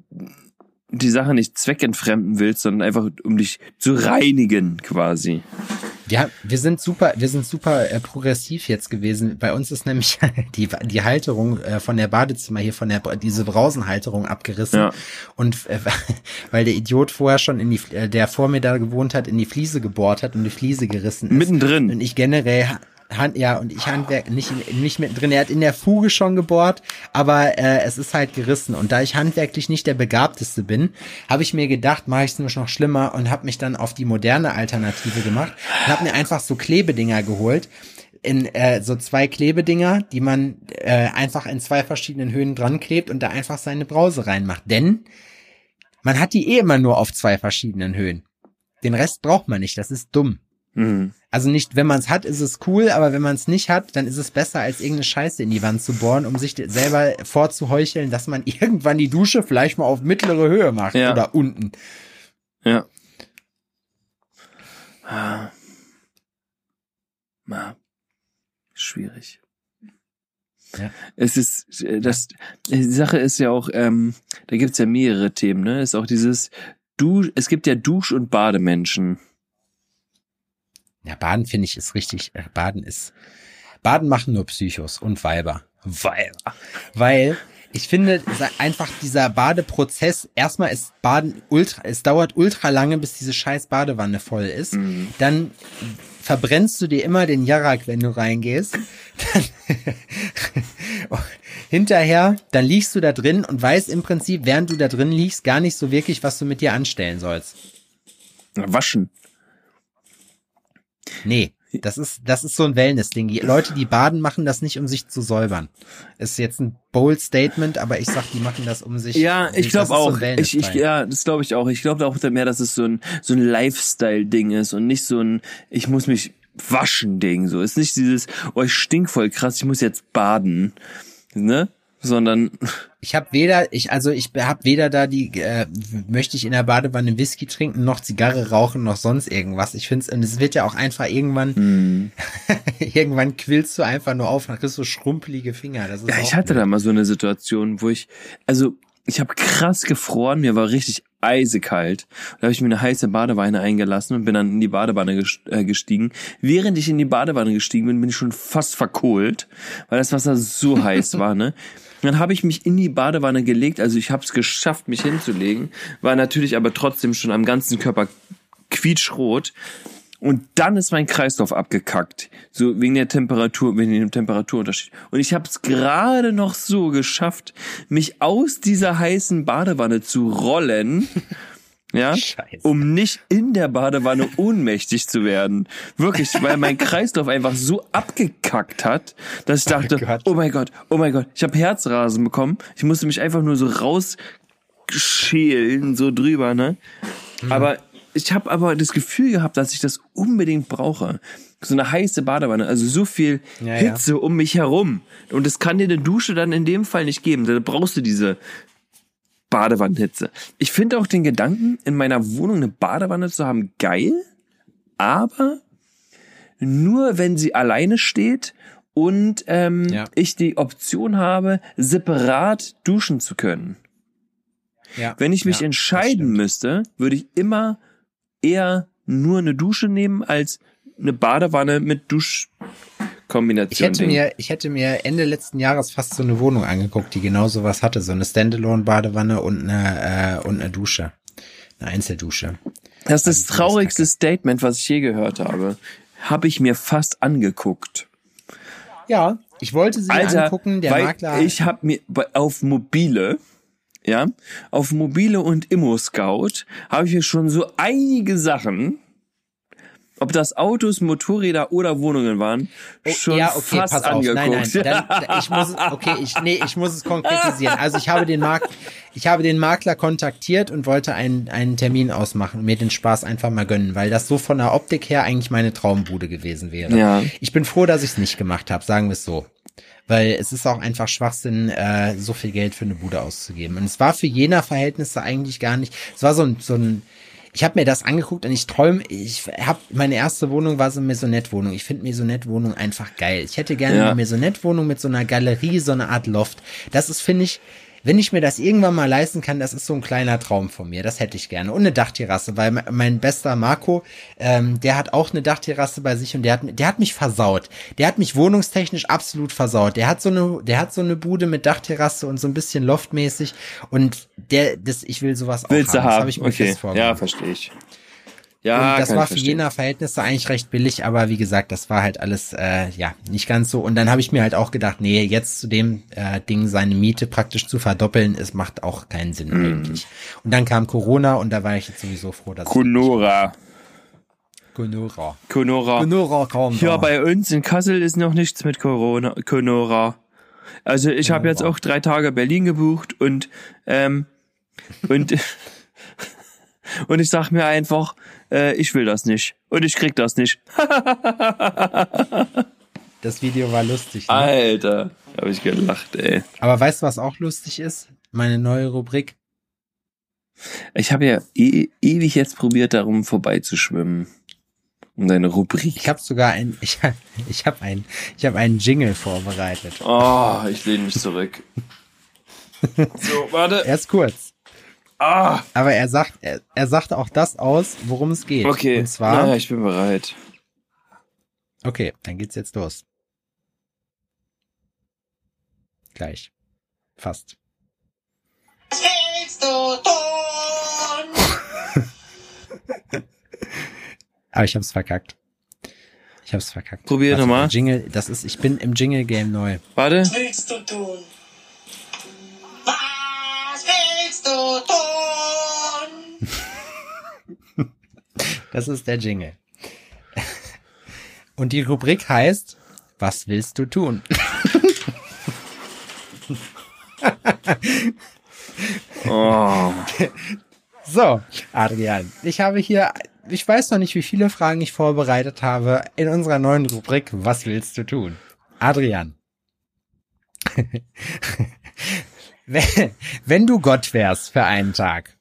B: die Sache nicht zweckentfremden willst, sondern einfach um dich zu reinigen quasi.
A: Ja, wir sind super, wir sind super äh, progressiv jetzt gewesen. Bei uns ist nämlich [LAUGHS] die, die Halterung äh, von der Badezimmer hier, von der diese Brausenhalterung abgerissen.
B: Ja.
A: Und äh, [LAUGHS] weil der Idiot vorher schon in die, äh, der vor mir da gewohnt hat, in die Fliese gebohrt hat und die Fliese gerissen ist.
B: Mittendrin.
A: Und ich generell Hand, ja, und ich Handwerk nicht, nicht mittendrin. Er hat in der Fuge schon gebohrt, aber äh, es ist halt gerissen. Und da ich handwerklich nicht der Begabteste bin, habe ich mir gedacht, mache ich es nur noch schlimmer und habe mich dann auf die moderne Alternative gemacht und habe mir einfach so Klebedinger geholt. In äh, so zwei Klebedinger, die man äh, einfach in zwei verschiedenen Höhen dran klebt und da einfach seine Brause reinmacht. Denn man hat die eh immer nur auf zwei verschiedenen Höhen. Den Rest braucht man nicht, das ist dumm.
B: Mhm.
A: Also nicht, wenn man es hat, ist es cool, aber wenn man es nicht hat, dann ist es besser, als irgendeine Scheiße in die Wand zu bohren, um sich selber vorzuheucheln, dass man [LAUGHS] irgendwann die Dusche vielleicht mal auf mittlere Höhe macht
B: Ja.
A: oder unten.
B: Ja. Ah. Na, schwierig.
A: Ja.
B: Es ist, das, die Sache ist ja auch, ähm, da gibt's ja mehrere Themen, ne? Ist auch dieses Du, es gibt ja Dusch- und Bademenschen.
A: Ja, Baden finde ich ist richtig, äh, Baden ist, Baden machen nur Psychos und Weiber. Weiber. Weil, ich finde, einfach dieser Badeprozess, erstmal ist Baden ultra, es dauert ultra lange, bis diese scheiß Badewanne voll ist. Dann verbrennst du dir immer den Jarak, wenn du reingehst. [LAUGHS] Hinterher, dann liegst du da drin und weißt im Prinzip, während du da drin liegst, gar nicht so wirklich, was du mit dir anstellen sollst.
B: Waschen.
A: Nee, das ist, das ist so ein Wellness-Ding. Die Leute, die baden, machen das nicht, um sich zu säubern. Ist jetzt ein bold Statement, aber ich sag, die machen das, um sich.
B: Ja, ich glaube
A: so
B: auch.
A: ein
B: ich, ich, ja, das glaube ich auch. Ich glaube auch mehr, dass es so ein so ein Lifestyle-Ding ist und nicht so ein ich muss mich waschen Ding. So ist nicht dieses oh ich stink voll krass, ich muss jetzt baden, ne? Sondern
A: Ich habe weder, ich also ich habe weder da die, äh, möchte ich in der Badewanne Whisky trinken, noch Zigarre rauchen, noch sonst irgendwas. Ich finde und es wird ja auch einfach irgendwann,
B: Hm. [LAUGHS]
A: irgendwann quillst du einfach nur auf, dann kriegst du schrumpelige Finger. Das ist
B: ja, ich hatte
A: blöd.
B: da mal so eine Situation, wo ich also ich habe krass gefroren, mir war richtig eisekalt. Da habe ich mir eine heiße Badewanne eingelassen und bin dann in die Badewanne äh, gestiegen. Während ich in die Badewanne gestiegen bin, bin ich schon fast verkohlt, weil das Wasser so [LAUGHS] heiß war, ne? Dann habe ich mich in die Badewanne gelegt, also ich habe es geschafft, mich hinzulegen, war natürlich aber trotzdem schon am ganzen Körper quietschrot. Und dann ist mein Kreislauf abgekackt, so wegen der Temperatur, wegen dem Temperaturunterschied. Und ich habe es gerade noch so geschafft, mich aus dieser heißen Badewanne zu rollen, [LAUGHS] ja,
A: Scheiße.
B: um nicht in der Badewanne [LAUGHS] ohnmächtig zu werden. Wirklich, weil mein Kreislauf einfach so abgekackt hat, dass ich dachte,
A: Gott.
B: oh mein Gott, oh mein Gott, ich habe Herzrasen bekommen. Ich musste mich einfach nur so rausschälen, so drüber, ne?
A: Mhm.
B: Aber ich habe aber das Gefühl gehabt, dass ich das unbedingt brauche. So eine heiße Badewanne, also so viel
A: Ja, ja.
B: Hitze um mich herum. Und das kann dir eine Dusche dann in dem Fall nicht geben. Da brauchst du diese Badewannenhitze. Ich finde auch den Gedanken, in meiner Wohnung eine Badewanne zu haben, geil, aber nur wenn sie alleine steht und ähm,
A: Ja.
B: ich die Option habe, separat duschen zu können.
A: Ja.
B: Wenn ich mich
A: Ja,
B: entscheiden müsste, würde ich immer eher nur eine Dusche nehmen als eine Badewanne mit Duschkombination.
A: Ich hätte
B: Ding.
A: mir, ich hätte mir Ende letzten Jahres fast so eine Wohnung angeguckt, die genau sowas hatte, so eine Standalone-Badewanne und eine äh, und eine Dusche, eine Einzeldusche.
B: das ist das
A: Also, das
B: traurigste Statement, was ich je gehört habe. Habe ich mir fast angeguckt.
A: Ja, ich wollte sie
B: Alter,
A: angucken. Der Makler,
B: ich habe mir auf mobile, ja, auf mobile und Immo Scout habe ich mir schon so einige Sachen, ob das Autos, Motorräder oder Wohnungen waren, schon
A: Oh, ja, okay,
B: fast
A: pass auf.
B: angeguckt.
A: Nein, nein, dann, ich muss, es- okay, ich, nee, ich muss es konkretisieren. Also ich habe den Mark, ich habe den Makler kontaktiert und wollte einen, einen Termin ausmachen und mir den Spaß einfach mal gönnen, weil das so von der Optik her eigentlich meine Traumbude gewesen wäre.
B: Ja.
A: Ich bin froh, dass ich es nicht gemacht habe, sagen wir es so. Weil es ist auch einfach Schwachsinn, äh, so viel Geld für eine Bude auszugeben. Und es war für jener Verhältnisse eigentlich gar nicht. Es war so ein, so ein ich habe mir das angeguckt und ich träume, ich habe meine erste Wohnung war so eine Maisonette-Wohnung. Ich finde Maisonette-Wohnung einfach geil. Ich hätte gerne
B: Ja.
A: eine Maisonette-Wohnung mit so einer Galerie, so eine Art Loft. Das ist, finde ich, wenn ich mir das irgendwann mal leisten kann, das ist so ein kleiner Traum von mir. Das hätte ich gerne. Und eine Dachterrasse, weil me- mein bester Marco, ähm, der hat auch eine Dachterrasse bei sich und der hat, der hat mich versaut. Der hat mich wohnungstechnisch absolut versaut. Der hat so eine, der hat so eine Bude mit Dachterrasse und so ein bisschen loftmäßig und der, das, ich will sowas auch
B: Willst du
A: haben. Das
B: haben?
A: habe ich mir
B: okay. Ja, verstehe ich. Ja,
A: und das war für jener Verhältnisse eigentlich recht billig, aber wie gesagt, das war halt alles äh, ja nicht ganz so. Und dann habe ich mir halt auch gedacht, nee, jetzt zu dem äh, Ding seine Miete praktisch zu verdoppeln, es macht auch keinen Sinn
B: Mhm.
A: eigentlich. Und dann kam Corona und da war ich jetzt sowieso froh, dass
B: Conora.
A: Conora.
B: Conora.
A: Conora kommt.
B: Ja, bei uns in Kassel ist noch nichts mit Corona, Conora. Also ich habe jetzt auch drei Tage Berlin gebucht und ähm, und [LAUGHS] und ich sag mir einfach, äh, ich will das nicht und ich krieg das nicht. [LAUGHS]
A: das Video war lustig. Ne?
B: Alter, habe ich gelacht, ey.
A: Aber weißt du, was auch lustig ist? Meine neue Rubrik.
B: Ich habe ja e ewig jetzt probiert, darum vorbeizuschwimmen. Um deine Rubrik.
A: Ich habe sogar ein, [LAUGHS] ich, ich habe ein, ich habe einen Jingle vorbereitet.
B: Oh, ich lehne mich zurück. [LAUGHS] so, warte.
A: Er ist kurz.
B: Ah,
A: Aber er sagt, er, er sagt auch das aus, worum es geht.
B: okay.
A: Und zwar,
B: ja, ich bin bereit.
A: okay, dann geht's jetzt los. Gleich. Fast.
C: Was willst du tun?
A: Aber ich hab's verkackt. Ich hab's verkackt.
B: Probier nochmal.
A: Jingle, das ist, ich bin im Jingle-Game neu.
B: Warte.
C: Was willst du tun?
A: Das ist der Jingle. Und die Rubrik heißt, was willst du tun?
B: Oh.
A: So, Adrian, ich habe hier, ich weiß noch nicht, wie viele Fragen ich vorbereitet habe in unserer neuen Rubrik Was willst du tun? Adrian. [LAUGHS] wenn, wenn du Gott wärst für einen Tag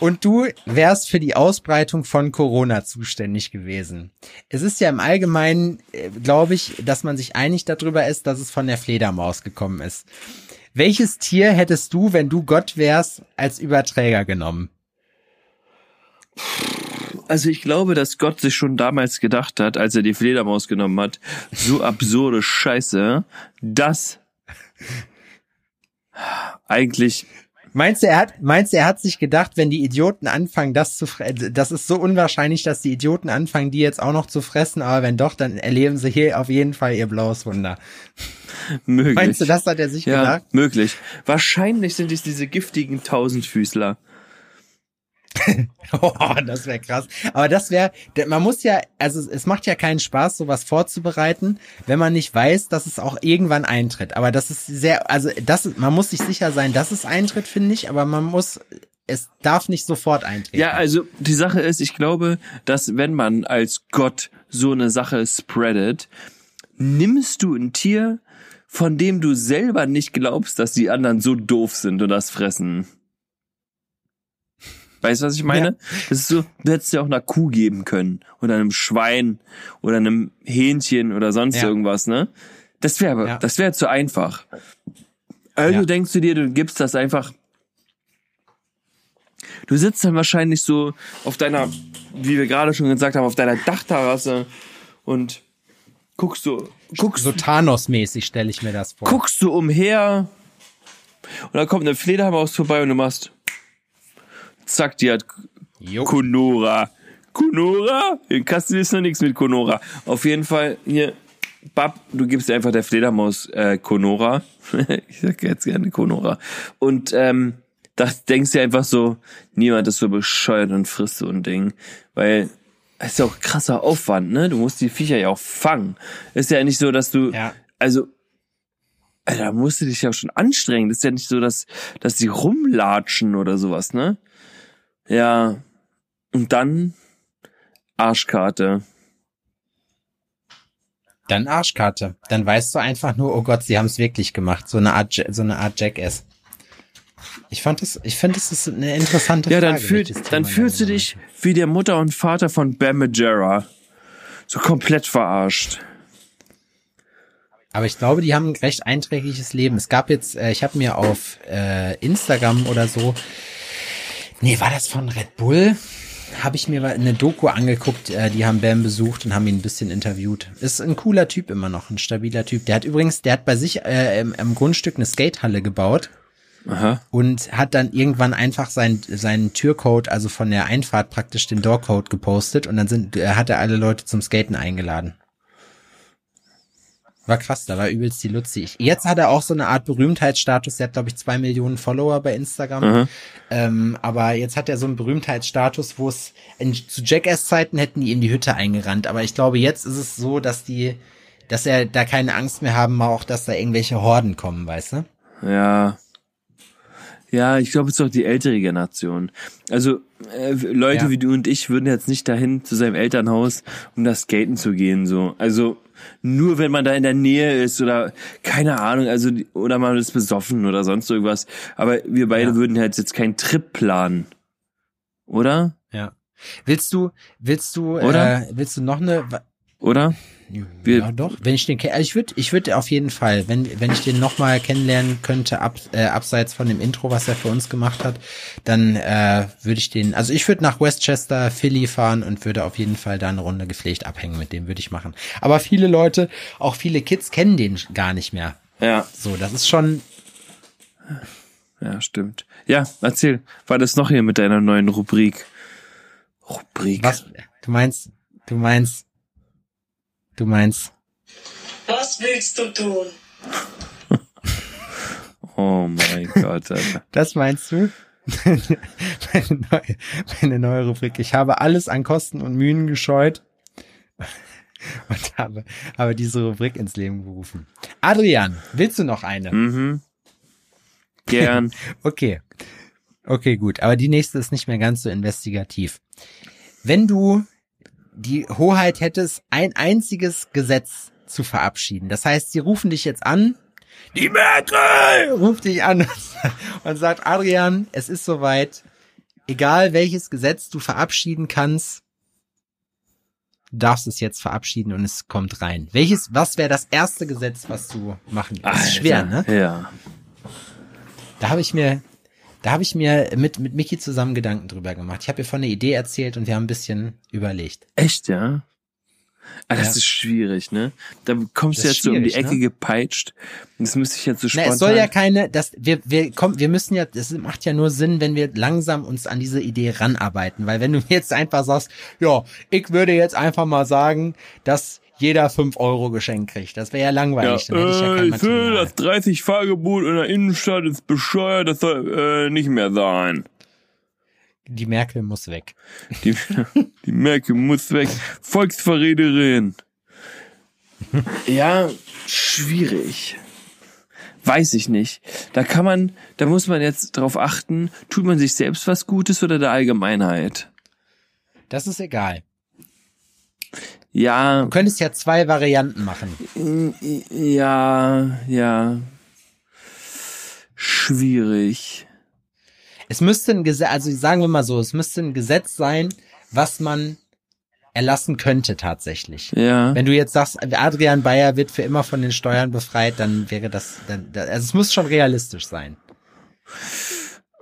A: und du wärst für die Ausbreitung von Corona zuständig gewesen. Es ist ja im Allgemeinen, äh, glaube ich, dass man sich einig darüber ist, dass es von der Fledermaus gekommen ist. Welches Tier hättest du, wenn du Gott wärst, als Überträger genommen?
B: Also ich glaube, dass Gott sich schon damals gedacht hat, als er die Fledermaus genommen hat, so absurde Scheiße, dass [LAUGHS] eigentlich
A: Meinst du, er hat, meinst du, er hat sich gedacht, wenn die Idioten anfangen, das zu fressen, das ist so unwahrscheinlich, dass die Idioten anfangen, die jetzt auch noch zu fressen, aber wenn doch, dann erleben sie hier auf jeden Fall ihr blaues Wunder.
B: möglich.
A: Meinst du, das hat er sich
B: ja,
A: gedacht?
B: möglich. Wahrscheinlich sind es diese giftigen Tausendfüßler. [LAUGHS]
A: Oh, das wäre krass. Aber das wäre, man muss ja, also es macht ja keinen Spaß, sowas vorzubereiten, wenn man nicht weiß, dass es auch irgendwann eintritt. Aber das ist sehr, also das, man muss sich sicher sein, dass es eintritt, finde ich, aber man muss, es darf nicht sofort eintreten.
B: Ja, also die Sache ist, ich glaube, dass wenn man als Gott so eine Sache spreadet, nimmst du ein Tier, von dem du selber nicht glaubst, dass die anderen so doof sind und das fressen. Weißt du, was ich meine? Das ist so, du hättest ja auch einer Kuh geben können oder einem Schwein oder einem Hähnchen oder sonst
A: Ja.
B: irgendwas, ne? Das wäre aber,
A: Ja.
B: das wäre zu einfach. Also
A: Ja.
B: denkst du dir, du gibst das einfach Du sitzt dann wahrscheinlich so auf deiner, wie wir gerade schon gesagt haben, auf deiner Dachterrasse und guckst so, guckst,
A: So Thanos-mäßig stelle ich mir das vor.
B: guckst du umher und dann kommt eine Fledermaus vorbei und du machst, zack, die hat
A: Jo.
B: Konora. Konora? In Kassel ist noch nichts mit Konora. Auf jeden Fall hier, Bab, du gibst einfach der Fledermaus äh, Konora. [LAUGHS] ich sag jetzt gerne Konora. Und ähm, da denkst du einfach so, niemand ist so bescheuert und frisst so ein Ding. Weil es ist ja auch krasser Aufwand, ne? Du musst die Viecher ja auch fangen. Ist ja nicht so, dass du,
A: Ja.
B: also, da musst du dich ja schon anstrengen. Das ist ja nicht so, dass, dass die rumlatschen oder sowas, ne? Ja. Und dann Arschkarte.
A: Dann Arschkarte. Dann weißt du einfach nur, oh Gott, sie haben es wirklich gemacht. So eine Art, Ja- so eine Art Jackass. Ich fand das, ich finde, das ist eine interessante
B: Ja,
A: Frage.
B: dann, fühlt, dann fühlst du dich wie der Mutter und Vater von Bam Majera. So komplett verarscht.
A: Aber ich glaube, die haben ein recht einträgliches Leben. Es gab jetzt, äh, ich habe mir auf äh, Instagram oder so, nee, war das von Red Bull? Habe ich mir eine Doku angeguckt, äh, die haben Bam besucht und haben ihn ein bisschen interviewt. Ist ein cooler Typ immer noch, ein stabiler Typ. Der hat übrigens, der hat bei sich äh, im, im Grundstück eine Skatehalle gebaut
B: Aha.
A: und hat dann irgendwann einfach seinen seinen Türcode, also von der Einfahrt praktisch den Doorcode gepostet und dann sind äh, hat er alle Leute zum Skaten eingeladen. War krass, da war übelst die Luzi. Jetzt hat er auch so eine Art Berühmtheitsstatus. Der hat, glaube ich, zwei Millionen Follower bei Instagram.
B: Aha.
A: Ähm, aber jetzt hat er so einen Berühmtheitsstatus, wo es in, zu Jackass-Zeiten hätten die ihm die Hütte eingerannt. Aber ich glaube, jetzt ist es so, dass die, dass er da keine Angst mehr haben, auch dass da irgendwelche Horden kommen, weißt du?
B: Ja. Ja, ich glaube, es ist auch die ältere Generation. Also äh, Leute
A: Ja.
B: wie du und ich würden jetzt nicht dahin zu seinem Elternhaus, um da skaten zu gehen. So, also nur wenn man da in der Nähe ist oder keine Ahnung, also oder man ist besoffen oder sonst irgendwas. Aber wir beide
A: Ja.
B: würden halt jetzt keinen Trip planen, oder?
A: Ja. Willst du, willst du,
B: Oder?
A: Äh, willst du noch eine?
B: Oder? Wir-
A: ja, doch. Wenn ich den, also ich würde, ich würde auf jeden Fall, wenn, wenn ich den noch mal kennenlernen könnte, ab, äh, abseits von dem Intro, was er für uns gemacht hat, dann äh, würde ich den, also ich würde nach Westchester, Philly fahren und würde auf jeden Fall da eine Runde gepflegt abhängen mit dem, würde ich machen. Aber viele Leute, auch viele Kids kennen den gar nicht mehr.
B: Ja,
A: So, das ist schon,
B: ja, stimmt. Ja, erzähl. War das noch hier mit deiner neuen Rubrik? Rubrik.
A: was, du meinst, du meinst, du meinst,
C: Was willst du tun? [LAUGHS]
B: Oh mein Gott, Alter.
A: Das meinst du? [LAUGHS] meine, neue, meine neue Rubrik. Ich habe alles an Kosten und Mühen gescheut [LAUGHS] und habe, habe diese Rubrik ins Leben gerufen. Adrian, willst du noch eine?
B: Mhm. Gern.
A: Okay. Okay, gut. Aber die nächste ist nicht mehr ganz so investigativ. Wenn du die Hoheit hättest, ein einziges Gesetz zu verabschieden. Das heißt, sie rufen dich jetzt an. Die Merkel ruft dich an [LAUGHS] und sagt, Adrian, es ist soweit. Egal welches Gesetz du verabschieden kannst, du darfst es jetzt verabschieden und es kommt rein. Welches, was wäre das erste Gesetz, was du machen? Das ist schwer, ne?
B: Ja.
A: Da habe ich mir, da habe ich mir mit mit Mickey zusammen Gedanken drüber gemacht. Ich habe ihr von der Idee erzählt und wir haben ein bisschen überlegt.
B: Echt, ja? Ah, das
A: Ja.
B: ist schwierig, ne? Da kommst
A: Das
B: du jetzt so um die
A: schwierig,
B: Ecke
A: ne?
B: gepeitscht. Das müsste ich jetzt so
A: Na,
B: spontan.
A: es soll ja keine, das wir wir kommen, wir müssen ja, das macht ja nur Sinn, wenn wir langsam uns an diese Idee ranarbeiten, weil wenn du [LAUGHS] jetzt einfach sagst, ja, ich würde jetzt einfach mal sagen, dass jeder fünf Euro Geschenk kriegt. Das wäre ja langweilig, dann hätte ich ja kein Material.
B: das 30-Fahrgebot in der Innenstadt ist bescheuert, das soll äh, nicht mehr sein.
A: Die Merkel muss weg.
B: Die, die Merkel muss weg. Volksverräterin. Ja, schwierig. Weiß ich nicht. Da kann man, da muss man jetzt drauf achten, tut man sich selbst was Gutes oder der Allgemeinheit?
A: Das ist egal.
B: Ja,
A: Du könntest ja zwei Varianten machen.
B: ja, ja. Schwierig.
A: Es müsste ein Gesetz, also sagen wir mal so, es müsste ein Gesetz sein, was man erlassen könnte tatsächlich.
B: Ja.
A: Wenn du jetzt sagst, Adrian Bayer wird für immer von den Steuern befreit, dann wäre das, dann, also es muss schon realistisch sein.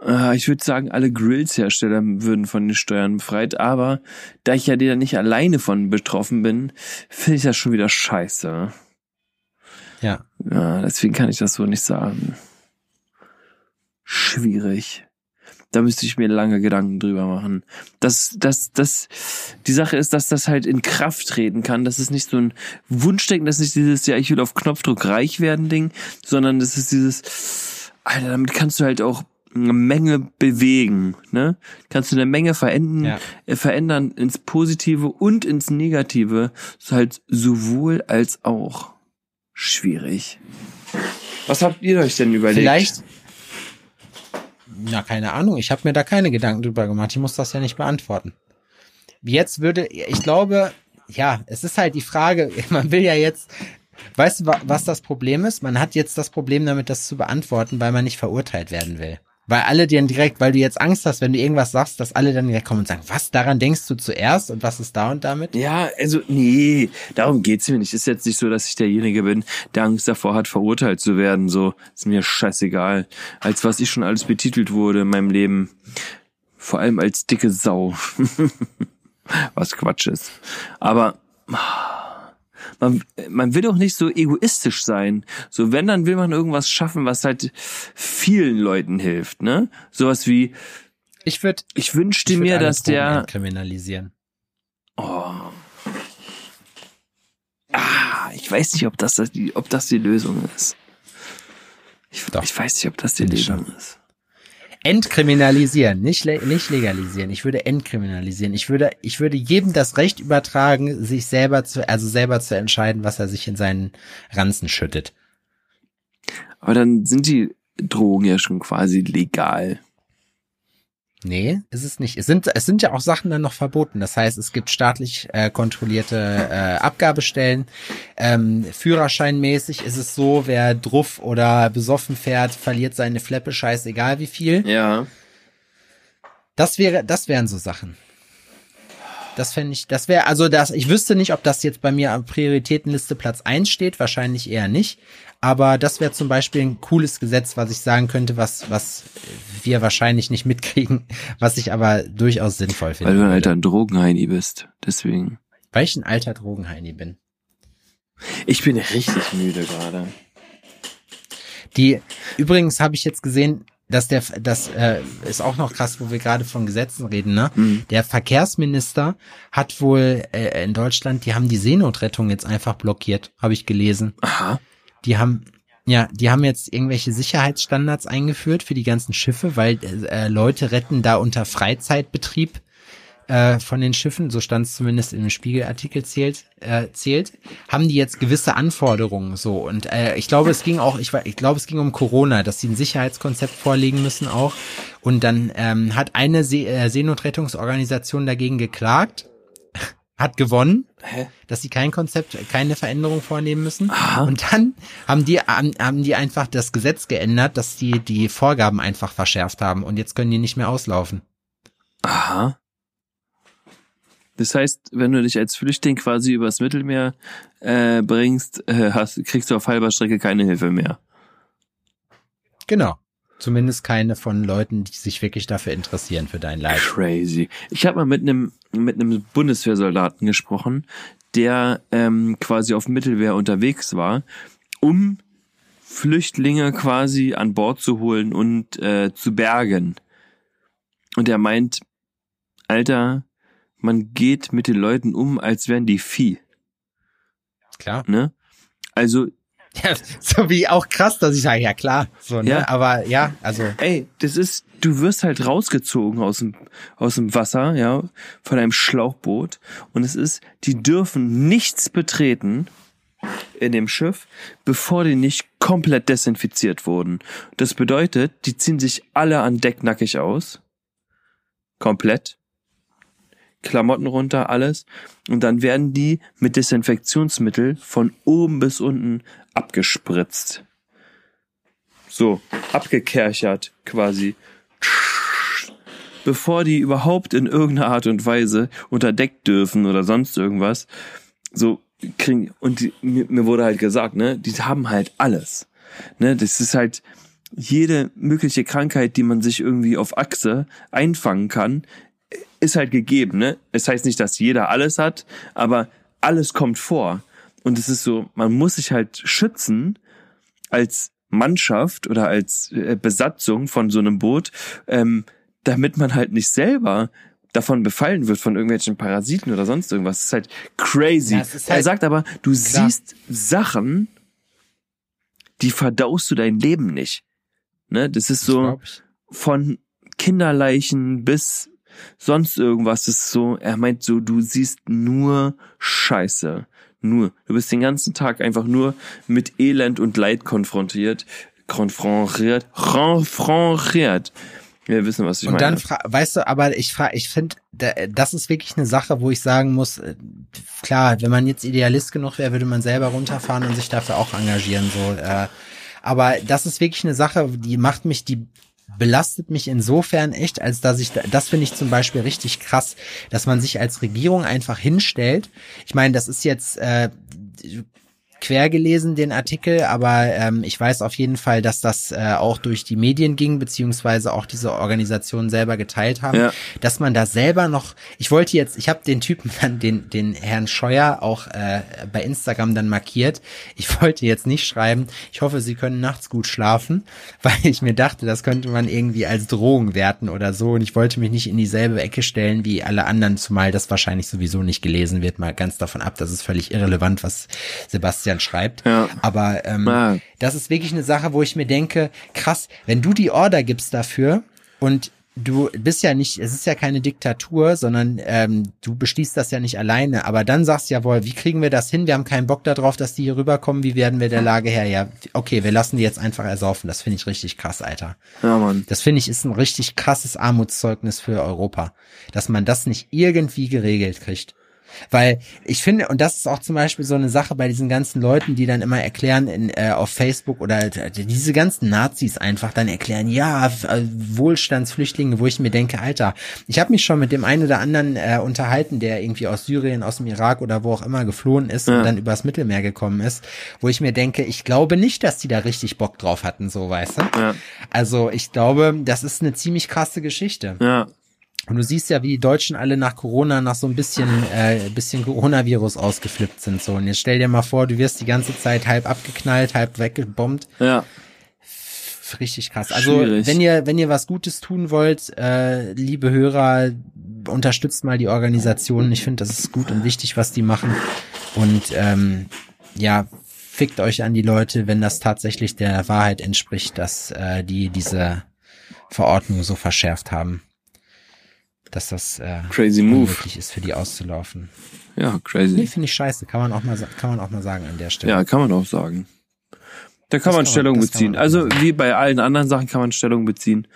B: Ah, Ich würde sagen, alle Grills-Hersteller würden von den Steuern befreit, aber da ich ja da nicht alleine von betroffen bin, finde ich das schon wieder scheiße.
A: Ja.
B: Ja, deswegen kann ich das so nicht sagen. Schwierig. Da müsste ich mir lange Gedanken drüber machen. Das, das, das, die Sache ist, dass das halt in Kraft treten kann. Das ist nicht so ein Wunschdenken, das ist nicht dieses, ja, ich will auf Knopfdruck reich werden Ding, sondern das ist dieses, Alter, damit kannst du halt auch eine Menge bewegen, ne? Kannst du eine Menge verändern,
A: Ja.
B: äh, verändern ins Positive und ins Negative, so halt sowohl als auch. Schwierig. Was habt ihr euch denn überlegt?
A: Vielleicht, na, keine Ahnung, ich habe mir da keine Gedanken drüber gemacht. Ich muss das ja nicht beantworten. Jetzt würde, ich glaube, ja, es ist halt die Frage, [LAUGHS] man will ja jetzt, weißt du, wa- was das Problem ist? Man hat jetzt das Problem damit, das zu beantworten, weil man nicht verurteilt werden will. Weil alle dir direkt, weil du jetzt Angst hast, wenn du irgendwas sagst, dass alle dann direkt kommen und sagen, was, daran denkst du zuerst und was ist da und damit?
B: Ja, also nee, darum geht's mir nicht. Ist jetzt nicht so, dass ich derjenige bin, der Angst davor hat, verurteilt zu werden. So, ist mir scheißegal. Als was ich schon alles betitelt wurde in meinem Leben. Vor allem als dicke Sau. [LAUGHS] was Quatsch ist. Aber man, man will doch nicht so egoistisch sein. So, wenn, dann will man irgendwas schaffen, was halt vielen Leuten hilft, ne? Sowas wie,
A: Ich würde
B: ich wünschte
A: ich würd
B: mir, dass der,
A: kriminalisieren.
B: oh. Ah, ich weiß nicht, ob das, ob das die Lösung ist. Ich, ich weiß nicht, ob das die Lösung ist.
A: Entkriminalisieren, nicht, nicht legalisieren. Ich würde entkriminalisieren. Ich würde, ich würde jedem das Recht übertragen, sich selber zu, also selber zu entscheiden, was er sich in seinen Ranzen schüttet.
B: Aber dann sind die Drogen ja schon quasi legal.
A: Nee, ist es nicht. Es sind, es sind ja auch Sachen dann noch verboten. Das heißt, es gibt staatlich äh, kontrollierte äh, Abgabestellen. Ähm, Führerscheinmäßig ist es so, wer druff oder besoffen fährt, verliert seine Fleppe, scheißegal wie viel.
B: Ja.
A: Das wäre, das wären so Sachen. Das fände ich, das wäre, also das, ich wüsste nicht, ob das jetzt bei mir am Prioritätenliste Platz eins steht, wahrscheinlich eher nicht. Aber das wäre zum Beispiel ein cooles Gesetz, was ich sagen könnte, was, was wir wahrscheinlich nicht mitkriegen, [LAUGHS] was ich aber durchaus sinnvoll finde.
B: Weil du ein alter Drogenheini bist. Deswegen.
A: Weil ich ein alter Drogenheini bin.
B: Ich bin richtig müde gerade.
A: Die, übrigens habe ich jetzt gesehen, dass der, das äh, ist auch noch krass, wo wir gerade von Gesetzen reden, ne?
B: Mhm.
A: Der Verkehrsminister hat wohl äh, in Deutschland, die haben die Seenotrettung jetzt einfach blockiert, habe ich gelesen.
B: Aha.
A: Die haben, ja, die haben jetzt irgendwelche Sicherheitsstandards eingeführt für die ganzen Schiffe, weil äh, Leute retten da unter Freizeitbetrieb äh, von den Schiffen, so stand es zumindest im Spiegelartikel zählt, äh, zählt, haben die jetzt gewisse Anforderungen so. Und äh, ich glaube, es ging auch, ich, war- ich glaube, es ging um Corona, dass sie ein Sicherheitskonzept vorlegen müssen auch. Und dann ähm, hat eine See äh, Seenotrettungsorganisation dagegen geklagt, [LAUGHS] hat gewonnen,
B: Hä?
A: dass sie kein Konzept, keine Veränderung vornehmen müssen.
B: Aha.
A: Und dann haben die, haben, haben die einfach das Gesetz geändert, dass die die Vorgaben einfach verschärft haben und jetzt können die nicht mehr auslaufen.
B: Aha. Das heißt, wenn du dich als Flüchtling quasi übers Mittelmeer äh, bringst, äh, hast, kriegst du auf halber Strecke keine Hilfe mehr.
A: Genau. Zumindest keine von Leuten, die sich wirklich dafür interessieren für dein Leid.
B: Crazy. Ich habe mal mit einem mit einem Bundeswehrsoldaten gesprochen, der ähm, quasi auf dem Mittelmeer unterwegs war, um Flüchtlinge quasi an Bord zu holen und äh, zu bergen. Und er meint, Alter, man geht mit den Leuten um, als wären die Vieh,
A: Klar.
B: ne? Also
A: Ja, so wie auch krass, dass ich sage, ja klar. So, ne?
B: Ja.
A: Aber ja, also
B: ey, das ist, du wirst halt rausgezogen aus dem, aus dem Wasser, ja, von einem Schlauchboot. Und es ist, die dürfen nichts betreten in dem Schiff, bevor die nicht komplett desinfiziert wurden. Das bedeutet, die ziehen sich alle an Deck nackig aus. Komplett. Klamotten runter, alles. Und dann werden die mit Desinfektionsmittel von oben bis unten abgespritzt. So, abgekerchert quasi. Bevor die überhaupt in irgendeiner Art und Weise unter Deck dürfen oder sonst irgendwas. So kriegen, und die, mir, mir wurde halt gesagt, ne, die haben halt alles. Ne, das ist halt jede mögliche Krankheit, die man sich irgendwie auf Achse einfangen kann, ist halt gegeben, ne? Es heißt nicht, dass jeder alles hat, aber alles kommt vor. Und es ist so, man muss sich halt schützen als Mannschaft oder als äh, Besatzung von so einem Boot, ähm, damit man halt nicht selber davon befallen wird von irgendwelchen Parasiten oder sonst irgendwas. Das ist halt crazy.
A: Ja, ist
B: er
A: halt-
B: sagt aber, du
A: Klar.
B: siehst Sachen, die verdaust du dein Leben nicht. Ne? Das ist so von Kinderleichen bis sonst irgendwas. Das ist so, er meint so, du siehst nur Scheiße. Nur. Du bist den ganzen Tag einfach nur mit Elend und Leid konfrontiert. Konfrontiert. Konfrontiert. Wir wissen, was ich
A: Und
B: meine.
A: dann, fra- weißt du, aber ich frage, ich finde, das ist wirklich eine Sache, wo ich sagen muss, äh, klar, wenn man jetzt Idealist genug wäre, würde man selber runterfahren und sich dafür auch engagieren, so. Äh, aber das ist wirklich eine Sache, die macht mich, die belastet mich insofern echt, als dass ich, das finde ich zum Beispiel richtig krass, dass man sich als Regierung einfach hinstellt. Ich meine, das ist jetzt, äh, quer gelesen, den Artikel, aber ähm, ich weiß auf jeden Fall, dass das äh, auch durch die Medien ging, beziehungsweise auch diese Organisationen selber geteilt haben,
B: Ja.
A: dass man da selber noch, ich wollte jetzt, ich habe den Typen [LAUGHS] dann, den, den Herrn Scheuer auch äh, bei Instagram dann markiert. Ich wollte jetzt nicht schreiben, ich hoffe, Sie können nachts gut schlafen, [LAUGHS] weil ich mir dachte, das könnte man irgendwie als Drohung werten oder so und ich wollte mich nicht in dieselbe Ecke stellen wie alle anderen, zumal das wahrscheinlich sowieso nicht gelesen wird, mal ganz davon ab, das ist völlig irrelevant, was Sebastian schreibt.
B: Ja.
A: Aber ähm,
B: Ah.
A: das ist wirklich eine Sache, wo ich mir denke, krass, wenn du die Order gibst dafür und du bist ja nicht, es ist ja keine Diktatur, sondern ähm, du beschließt das ja nicht alleine, aber dann sagst du jawohl, wie kriegen wir das hin? Wir haben keinen Bock darauf, dass die hier rüberkommen, wie werden wir der Lage her? Ja, okay, wir lassen die jetzt einfach ersaufen. Das finde ich richtig krass, Alter.
B: Ja, Mann.
A: Das finde ich ist ein richtig krasses Armutszeugnis für Europa, dass man das nicht irgendwie geregelt kriegt. Weil ich finde, und das ist auch zum Beispiel so eine Sache bei diesen ganzen Leuten, die dann immer erklären in, äh, auf Facebook oder äh, diese ganzen Nazis einfach dann erklären, ja, äh, Wohlstandsflüchtlinge, wo ich mir denke, Alter, ich habe mich schon mit dem einen oder anderen äh, unterhalten, der irgendwie aus Syrien, aus dem Irak oder wo auch immer geflohen ist
B: Ja.
A: und dann übers Mittelmeer gekommen ist, wo ich mir denke, ich glaube nicht, dass die da richtig Bock drauf hatten, so weißt du.
B: Ja.
A: Also ich glaube, das ist eine ziemlich krasse Geschichte.
B: Ja.
A: Und du siehst ja, wie die Deutschen alle nach Corona, nach so ein bisschen, äh, bisschen Coronavirus ausgeflippt sind. So, und jetzt stell dir mal vor, du wirst die ganze Zeit halb abgeknallt, halb weggebombt.
B: Ja.
A: Richtig krass. Also,
B: Schwierig.
A: wenn ihr, wenn ihr was Gutes tun wollt, äh, liebe Hörer, unterstützt mal die Organisation. Ich finde, das ist gut und wichtig, was die machen. Und ähm, ja, fickt euch an die Leute, wenn das tatsächlich der Wahrheit entspricht, dass äh, die diese Verordnung so verschärft haben. Dass das äh,
B: Crazy Move.
A: unmöglich ist, für die auszulaufen.
B: Ja,
A: Nee,
B: crazy.
A: finde ich scheiße. Kann man auch mal, kann man auch mal sagen an der Stelle.
B: Ja, kann man auch sagen. Da kann
A: Das
B: man
A: kann
B: Stellung
A: man-
B: beziehen.
A: man
B: Also wie bei allen anderen Sachen kann man Stellung beziehen.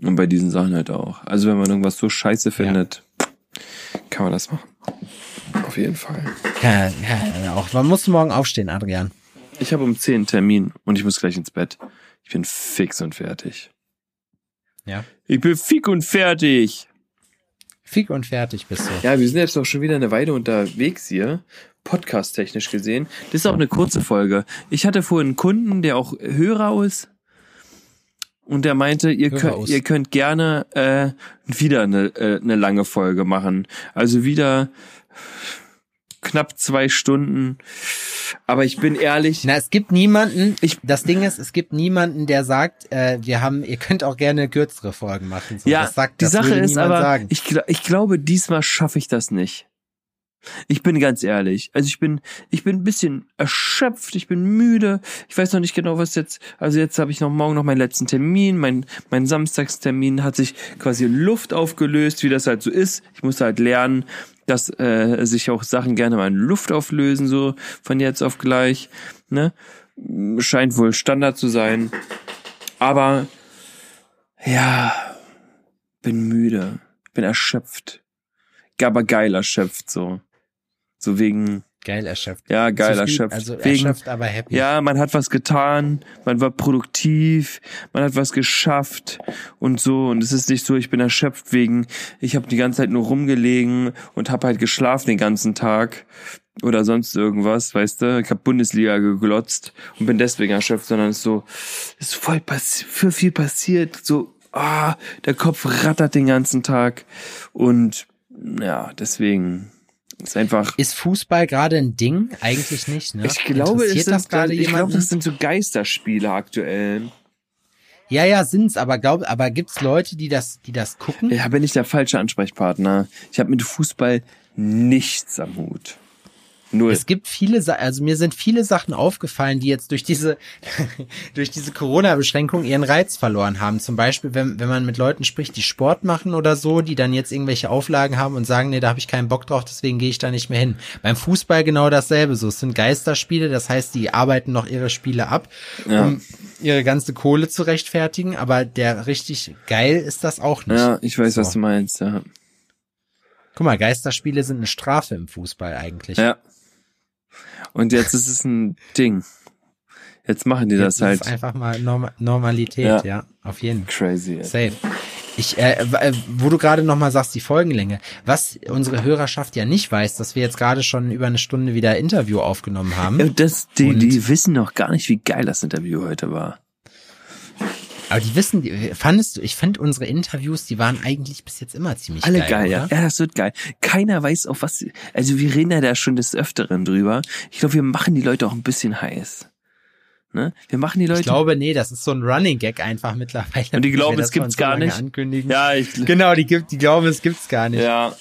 B: Und bei diesen Sachen halt auch. Also wenn man irgendwas so scheiße findet, kann man das machen. Auf jeden Fall.
A: Ja, ja, auch. Man muss morgen aufstehen, Adrian.
B: Ich habe um 10 einen Termin und ich muss gleich ins Bett. Ich bin fix und fertig.
A: Ja.
B: Ich bin fix und fertig.
A: Fick und fertig bist du.
B: Ja, wir sind jetzt auch schon wieder eine Weile unterwegs hier, podcast-technisch gesehen. Das ist auch eine kurze Folge. Ich hatte vorhin einen Kunden, der auch Hörer ist. Und der meinte, ihr, könnt, ihr könnt gerne äh, wieder eine, äh, eine lange Folge machen. Also wieder knapp zwei Stunden. Aber ich bin ehrlich,
A: Na, es gibt niemanden,
B: Ich-
A: das Ding ist, es gibt niemanden, der sagt, äh, wir haben, ihr könnt auch gerne kürzere Folgen machen. So,
B: ja,
A: das sagt,
B: die
A: das
B: Sache ist aber,
A: sagen.
B: ich, ich glaube, diesmal schaffe ich das nicht. Ich bin ganz ehrlich. Also ich bin, ich bin ein bisschen erschöpft, ich bin müde. Ich weiß noch nicht genau, was jetzt, also jetzt habe ich noch morgen noch meinen letzten Termin. Mein, mein Samstagstermin hat sich quasi in Luft aufgelöst, wie das halt so ist. Ich musste halt lernen, dass äh, sich auch Sachen gerne mal in Luft auflösen, so von jetzt auf gleich. Ne? Scheint wohl Standard zu sein. Aber ja, bin müde, bin erschöpft. Aber geil erschöpft, so. So wegen,
A: Geil erschöpft.
B: ja, geil
A: Zufrieden-
B: erschöpft.
A: Also
B: wegen,
A: erschöpft, aber happy.
B: ja, man hat was getan, man war produktiv, man hat was geschafft und so. Und es ist nicht so, ich bin erschöpft wegen, ich habe die ganze Zeit nur rumgelegen und habe halt geschlafen den ganzen Tag oder sonst irgendwas, weißt du? Ich habe Bundesliga geglotzt und bin deswegen erschöpft, sondern es ist so, es ist voll passi für viel passiert, so, ah, der Kopf rattert den ganzen Tag und ja, deswegen ist einfach
A: Ist Fußball gerade ein Ding? Eigentlich nicht, ne?
B: ich glaube, es sind,
A: das gerade
B: ich glaube, das sind so Geisterspiele aktuell.
A: ja, ja, sind's, aber glaub, aber gibt's Leute, die das, die das gucken?
B: Ja, bin ich der falsche Ansprechpartner. Ich habe mit Fußball nichts am Hut. Null.
A: Es gibt viele, Sa also mir sind viele Sachen aufgefallen, die jetzt durch diese, [LAUGHS] durch diese Corona-Beschränkung ihren Reiz verloren haben. Zum Beispiel, wenn, wenn man mit Leuten spricht, die Sport machen oder so, die dann jetzt irgendwelche Auflagen haben und sagen, nee, da habe ich keinen Bock drauf, deswegen gehe ich da nicht mehr hin. Beim Fußball genau dasselbe. So, es sind Geisterspiele, das heißt, die arbeiten noch ihre Spiele ab,
B: Ja.
A: um ihre ganze Kohle zu rechtfertigen, aber der richtig geil ist das auch nicht.
B: ja, ich weiß,
A: So.
B: was du meinst. Ja.
A: Guck mal, Geisterspiele sind eine Strafe im Fußball eigentlich.
B: ja. Und jetzt ist es ein Ding. Jetzt machen die das
A: Jetzt
B: halt.
A: ist einfach mal Norma Normalität,
B: Ja.
A: ja. auf jeden Fall.
B: Crazy. Ey.
A: Safe. Ich, äh, äh, wo du gerade noch mal sagst, die Folgenlänge. Was unsere Hörerschaft ja nicht weiß, dass wir jetzt gerade schon über eine Stunde wieder Interview aufgenommen haben.
B: Ja, Das, die,
A: Und-
B: die wissen noch gar nicht, wie geil das Interview heute war.
A: Aber die wissen, die, fandest du, ich fand unsere Interviews, die waren eigentlich bis jetzt immer ziemlich
B: Alle
A: geil.
B: geil, ja. Ja, das wird geil. Keiner weiß auf was. Also wir reden ja da schon des Öfteren drüber. Ich glaube, wir machen die Leute auch ein bisschen heiß. Ne? Wir machen die Leute.
A: Ich glaube, nee, das ist so ein Running Gag einfach mittlerweile.
B: Und die glauben, es gibt's gar nicht.
A: Ankündigen.
B: ja, ich.
A: Genau, die gibt, die glauben, es gibt's gar nicht.
B: Ja.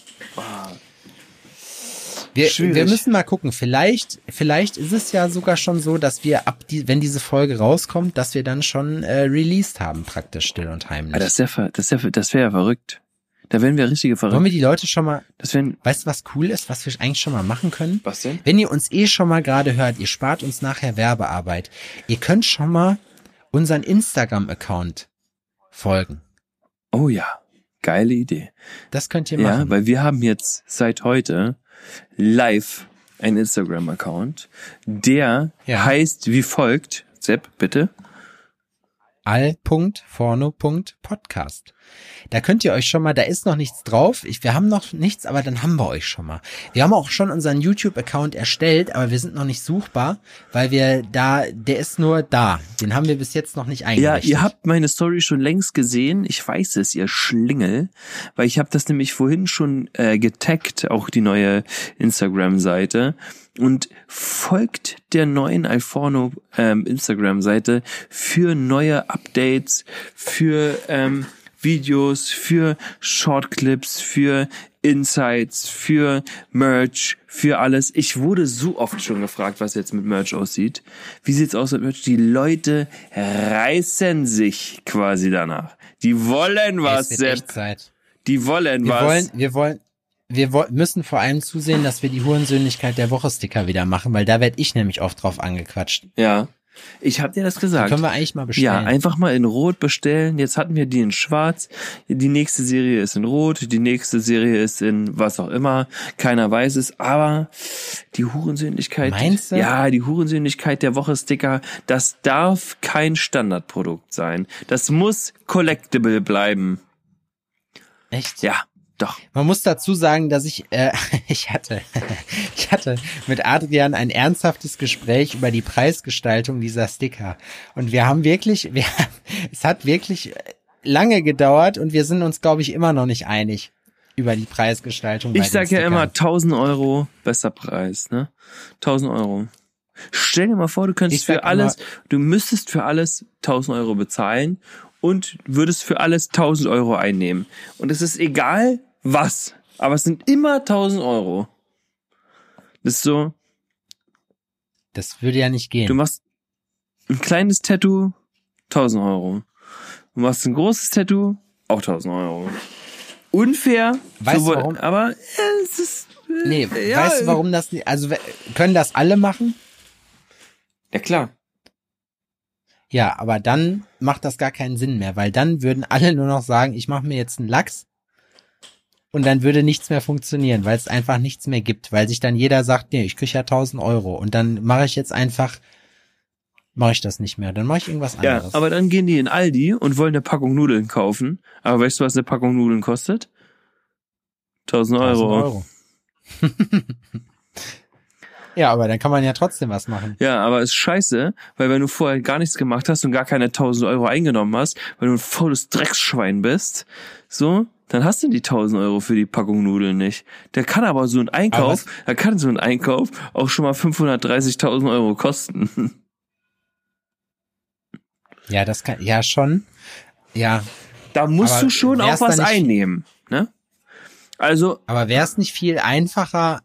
A: Wir,
B: Schwierig.
A: wir müssen mal gucken. Vielleicht, vielleicht ist es ja sogar schon so, dass wir ab die, wenn diese Folge rauskommt, dass wir dann schon äh, released haben, praktisch still und heimlich.
B: Ah, das wäre das wär, das wär ja verrückt. Da wären wir richtige
A: Wollen
B: verrückt.
A: wir die Leute schon mal,
B: Das wären.
A: weißt du, was cool ist, was wir eigentlich schon mal machen können?
B: Was denn?
A: Wenn ihr uns eh schon mal gerade hört, ihr spart uns nachher Werbearbeit. Ihr könnt schon mal unseren Instagram-Account folgen.
B: Oh ja. Geile Idee.
A: Das könnt ihr
B: Ja,
A: machen.
B: weil wir haben jetzt seit heute live einen Instagram-Account, der
A: Ja.
B: heißt wie folgt. Sepp, bitte.
A: all.forno.podcast. Da könnt ihr euch schon mal, da ist noch nichts drauf. Ich, wir haben noch nichts, aber dann haben wir euch schon mal. Wir haben auch schon unseren YouTube-Account erstellt, aber wir sind noch nicht suchbar, weil wir da, der ist nur da. Den haben wir bis jetzt noch nicht
B: Ja,
A: eingerichtet.
B: ihr habt meine Story schon längst gesehen. Ich weiß es, ihr Schlingel, weil ich habe das nämlich vorhin schon äh, getaggt, auch die neue Instagram-Seite. Und folgt der neuen Alforno ähm, Instagram-Seite für neue Updates, für ähm, Videos, für Shortclips, für Insights, für Merch, für alles. Ich wurde so oft schon gefragt, was jetzt mit Merch aussieht. Wie sieht's aus mit Merch? Die Leute reißen sich quasi danach. Die wollen was, Sepp. Die wollen
A: Wir
B: was.
A: wollen, wir wollen, wir müssen vor allem zusehen, dass wir die Hurensöhnlichkeit der Woche Sticker wieder machen, weil da werd ich nämlich oft drauf angequatscht.
B: ja. Ich hab dir das gesagt.
A: Können wir eigentlich mal bestellen.
B: Ja, einfach mal in Rot bestellen. Jetzt hatten wir die in Schwarz. Die nächste Serie ist in Rot. Die nächste Serie ist in was auch immer. Keiner weiß es. Aber die Hurensöhnlichkeit.
A: Meinst du?
B: Ja, die Hurensöhnlichkeit der Woche Sticker. Das darf kein Standardprodukt sein. Das muss collectible bleiben.
A: Echt?
B: Ja, doch.
A: Man muss dazu sagen, dass ich, äh, [LAUGHS] ich hatte, ich hatte mit Adrian ein ernsthaftes Gespräch über die Preisgestaltung dieser Sticker. Und wir haben wirklich, [LAUGHS] wir, es hat wirklich lange gedauert und wir sind uns, glaube ich, immer noch nicht einig über die Preisgestaltung.
B: Ich
A: den
B: sag ja immer 1000 Euro besser Preis, ne? 1000 Euro. Stell dir mal vor, du könntest für alles, du müsstest für alles 1000 Euro bezahlen und würdest für alles 1000 Euro einnehmen. Und es ist egal was, aber es sind immer 1000 Euro. Das ist so,
A: Das würde ja nicht gehen.
B: du machst ein kleines Tattoo, 1000 Euro. Du machst ein großes Tattoo, auch 1000 Euro. Unfair,
A: Weißt du
B: sowohl-
A: warum?
B: aber es ist, äh,
A: nee,
B: ja,
A: weißt du, warum das nicht, also können das alle machen?
B: Ja klar.
A: Ja, aber dann macht das gar keinen Sinn mehr, weil dann würden alle nur noch sagen, ich mache mir jetzt einen Lachs und dann würde nichts mehr funktionieren, weil es einfach nichts mehr gibt, weil sich dann jeder sagt, nee, ich krieg ja 1000 Euro und dann mache ich jetzt einfach, mache ich das nicht mehr, dann mache ich irgendwas
B: Ja,
A: anderes.
B: aber dann gehen die in Aldi und wollen eine Packung Nudeln kaufen. Aber weißt du, was eine Packung Nudeln kostet? 1000 Euro.
A: 1000 Euro. [LAUGHS] ja, aber dann kann man ja trotzdem was machen.
B: Ja, aber ist scheiße, weil wenn du vorher gar nichts gemacht hast und gar keine 1000 Euro eingenommen hast, weil du ein faules Drecksschwein bist, so, dann hast du die 1000 Euro für die Packung Nudeln nicht. Der kann aber so ein Einkauf, da kann so ein Einkauf auch schon mal 530.000 Euro kosten. [LAUGHS]
A: Ja, das kann, ja schon. Ja,
B: Da musst du schon auch was einnehmen, ne? Also,
A: aber wäre es nicht viel einfacher,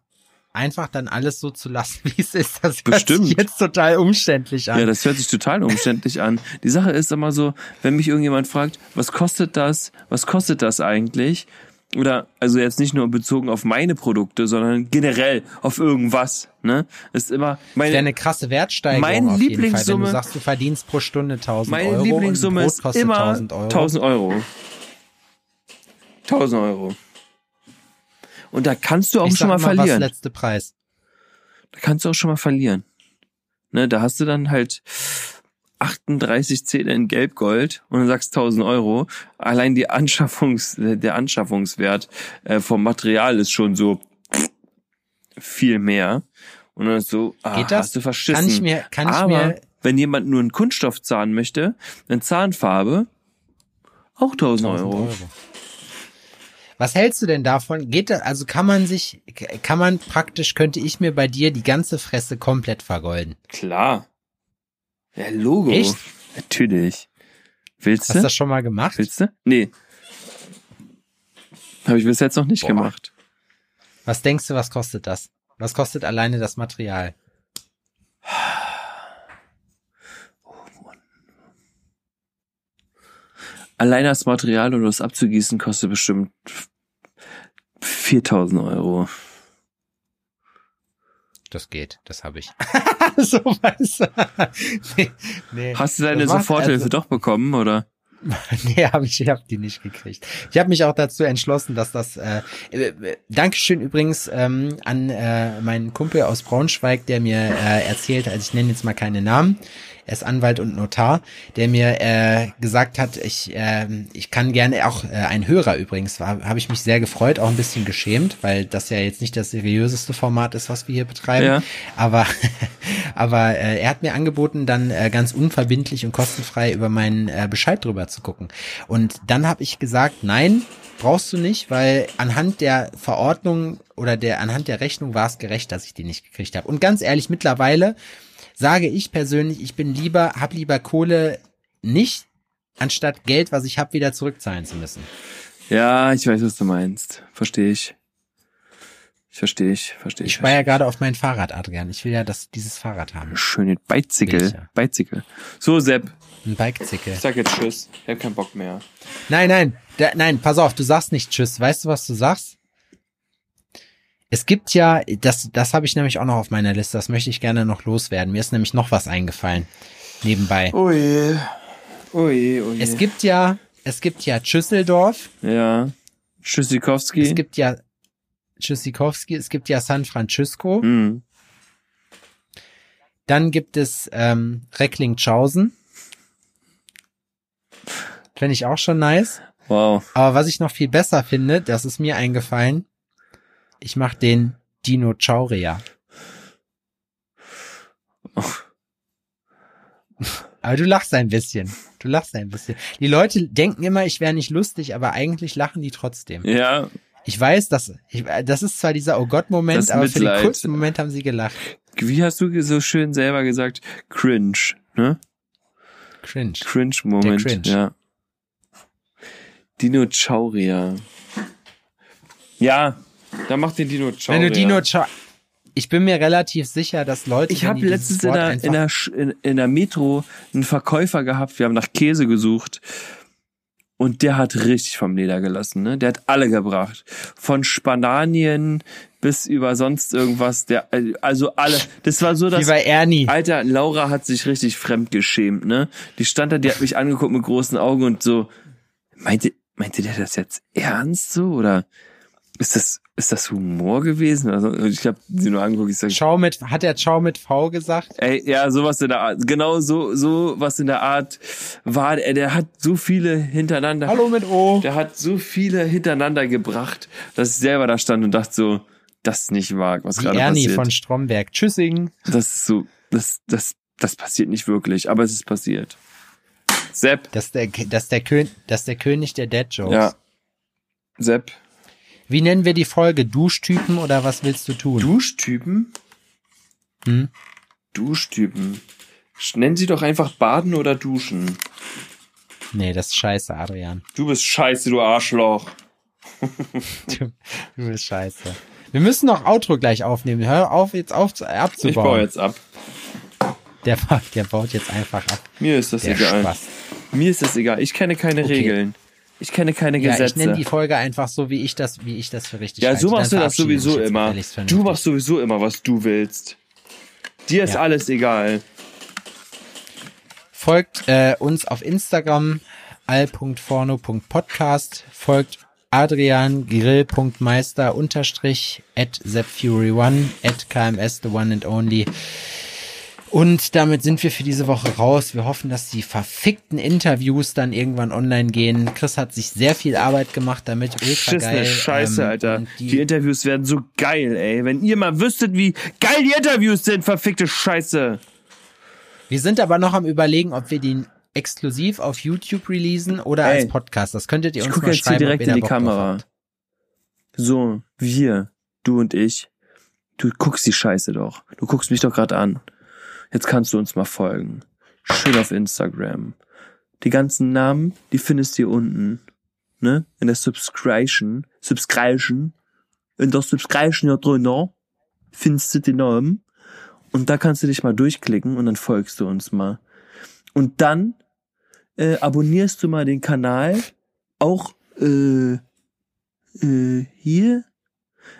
A: einfach dann alles so zu lassen, [LAUGHS] wie es ist? Das hört
B: Bestimmt.
A: sich jetzt total umständlich an.
B: Ja, das hört sich total umständlich an. Die Sache ist immer so, wenn mich irgendjemand fragt, was kostet das, was kostet das eigentlich? Oder, also jetzt nicht nur bezogen auf meine Produkte, sondern generell auf irgendwas, ne? Ist immer
A: Das wäre
B: meine,
A: eine krasse Wertsteigerung
B: Meine
A: jeden Fall,
B: Lieblingssumme-
A: du sagst, du verdienst pro Stunde 1000
B: meine
A: Euro
B: Lieblingssumme
A: und ein
B: ist immer
A: 1000 Euro.
B: 1000 Euro. 1000 Euro. Und da kannst du auch
A: ich
B: schon mal
A: immer, was
B: verlieren.
A: letzte Preis.
B: Da kannst du auch schon mal verlieren. Ne, da hast du dann halt 38 Zähne in Gelbgold und dann sagst 1000 Euro. Allein die Anschaffungs, der Anschaffungswert äh, vom Material ist schon so viel mehr. Und dann ist so, ah,
A: Geht das?
B: hast du verschissen.
A: Kann ich mir, kann ich
B: Aber
A: mir,
B: wenn jemand nur einen Kunststoffzahn möchte, eine Zahnfarbe, auch 1000
A: 1000
B: Euro.
A: Euro. Was hältst du denn davon? Geht das, also kann man sich, kann man praktisch, könnte ich mir bei dir die ganze Fresse komplett vergolden?
B: Klar. Ja, Logo.
A: Echt?
B: Natürlich. Willst
A: Hast du
B: du?
A: das schon mal gemacht?
B: Willst du? Nee. Habe ich bis jetzt noch nicht
A: Boah.
B: gemacht.
A: Was denkst du, was kostet das? Was kostet alleine das Material?
B: Allein das Material und das abzugießen kostet bestimmt 4000 Euro.
A: Das geht, das habe ich. [LAUGHS] so du. nee, nee.
B: Hast du deine Soforthilfe
A: also-
B: doch bekommen, oder? [LAUGHS]
A: Nee, habe ich, ich hab die nicht gekriegt. Ich habe mich auch dazu entschlossen, dass das. Äh, äh, Dankeschön übrigens ähm, an äh, meinen Kumpel aus Braunschweig, der mir äh, erzählt, also ich nenne jetzt mal keine Namen, er ist Anwalt und Notar, der mir äh, gesagt hat, ich äh, ich kann gerne auch äh, ein Hörer übrigens, war habe ich mich sehr gefreut, auch ein bisschen geschämt, weil das ja jetzt nicht das seriöseste Format ist, was wir hier betreiben.
B: Ja.
A: Aber [LAUGHS] aber äh, er hat mir angeboten, dann äh, ganz unverbindlich und kostenfrei über meinen äh, Bescheid drüber zu gucken. Und dann habe ich gesagt, nein, brauchst du nicht, weil anhand der Verordnung oder der anhand der Rechnung war es gerecht, dass ich die nicht gekriegt habe. Und ganz ehrlich, mittlerweile sage ich persönlich, ich bin lieber, hab lieber Kohle nicht anstatt Geld, was ich habe, wieder zurückzahlen zu müssen.
B: Ja, ich weiß, was du meinst. Verstehe ich. Ich verstehe ich, verstehe ich.
A: Ich spare ja gerade auf mein Fahrrad, Adrian. Ich will ja das, dieses Fahrrad haben.
B: Schöne Beizikel.
A: ja.
B: Beizikel. So, Sepp,
A: Ein Bikezickel.
B: ich sag jetzt Tschüss. Ich hab keinen Bock mehr.
A: Nein, nein, da, nein, pass auf, du sagst nicht Tschüss. Weißt du, was du sagst? Es gibt ja, das, das habe ich nämlich auch noch auf meiner Liste, das möchte ich gerne noch loswerden. Mir ist nämlich noch was eingefallen. Nebenbei.
B: Oh je. Oh je, oh je.
A: Es gibt ja, es gibt ja Schüsseldorf,
B: Ja. Tschüssikowski.
A: es gibt ja Tschüssikowski, es gibt ja San Francisco,
B: Hm.
A: dann gibt es ähm, Recklinghausen. Finde ich auch schon nice.
B: Wow.
A: Aber was ich noch viel besser finde, das ist mir eingefallen, ich mach den Dinochauria. Aber du lachst ein bisschen. Du lachst ein bisschen. Die Leute denken immer, ich wäre nicht lustig, aber eigentlich lachen die trotzdem.
B: Ja,
A: Ich weiß, dass ich, das ist zwar dieser Oh Gott-Moment, aber für den kurzen Moment haben sie gelacht.
B: wie hast du so schön selber gesagt? Cringe, ne?
A: Cringe.
B: Cringe-Moment.
A: Cringe.
B: Ja. Dinochauria. Ja, da macht den Dinochauria.
A: Wenn du Dino ich bin mir relativ sicher, dass Leute,
B: Ich habe letztens in der, in, der, in, in der Metro einen Verkäufer gehabt. Wir haben nach Käse gesucht. Und der hat richtig vom Leder gelassen, ne? Der hat alle gebracht. Von Spanien bis über sonst irgendwas. Der, also alle. Das war so,
A: wie
B: dass.
A: bei Ernie.
B: Alter, Laura hat sich richtig fremd geschämt, ne? Die stand da, die hat mich angeguckt mit großen Augen und so. Meinte, meinte der das jetzt ernst so? Oder ist das, ist das Humor gewesen? Also, ich hab sie nur angeguckt, ich sag,
A: Schau mit, hat er Ciao mit V gesagt?
B: Ey, ja, sowas in der Art. Genau so, so was in der Art war. Er, der hat so viele hintereinander.
A: Hallo mit O.
B: Der hat so viele hintereinander gebracht, dass ich selber da stand und dachte so, das ist nicht wahr, was
A: Die
B: gerade
A: Ernie
B: passiert.
A: von Stromberg. Tschüssing.
B: Das ist so, das, das, das passiert nicht wirklich, aber es ist passiert. Sepp,
A: Das ist der, das ist der, Kön das ist der König der Dead Jokes.
B: ja. Sepp.
A: Wie nennen wir die Folge? Duschtypen oder was willst du tun?
B: Duschtypen?
A: Hm?
B: Duschtypen. Nennen sie doch einfach Baden oder Duschen.
A: Nee, das ist scheiße, Adrian.
B: Du bist scheiße, du Arschloch. [LAUGHS]
A: Du, du bist scheiße. Wir müssen noch Outro gleich aufnehmen. Hör auf, jetzt auf, abzubauen.
B: Ich baue jetzt ab.
A: Der, der baut jetzt einfach ab.
B: Mir ist das
A: Der
B: egal.
A: Spaß.
B: Mir ist das egal. Ich kenne keine
A: Okay.
B: Regeln. Ich kenne keine
A: Ja,
B: Gesetze.
A: ich nenne die Folge einfach so, wie ich das, wie ich das für richtig
B: ja,
A: halte.
B: so machst du
A: Dann
B: das
A: verabschiede ich
B: sowieso immer. Du machst sowieso immer, was du willst. Dir ist
A: Ja.
B: alles egal.
A: Folgt äh, uns auf Instagram all.forno.podcast. Folgt Adrian Grill.meister unterstrich at ZepFury1 at KMS the one and only. Und damit sind wir für diese Woche raus. Wir hoffen, dass die verfickten Interviews dann irgendwann online gehen. Chris hat sich sehr viel Arbeit gemacht, damit ultra
B: Schissene
A: geil.
B: Scheiße,
A: ähm,
B: Alter. Die,
A: Die,
B: Interviews werden so geil, ey. Wenn ihr mal wüsstet, wie geil die Interviews sind, verfickte Scheiße.
A: wir sind aber noch am überlegen, ob wir die exklusiv auf YouTube releasen oder
B: Ey,
A: als Podcast. Das könntet ihr
B: Ich
A: uns
B: gucke
A: mal
B: jetzt hier
A: schreiben,
B: direkt
A: ob ihr
B: in die
A: Bock
B: Kamera. So, wir, du und ich. Du guckst die Scheiße doch. Du guckst mich doch gerade an. Jetzt kannst du uns mal folgen. Schön auf Instagram. Die ganzen Namen, die findest du hier unten. Ne? In der Subscription. Subscription. In der Subscription hier drin, findest du die Namen. Und da kannst du dich mal durchklicken und dann folgst du uns mal. Und dann äh, abonnierst du mal den Kanal. Auch äh, äh, hier.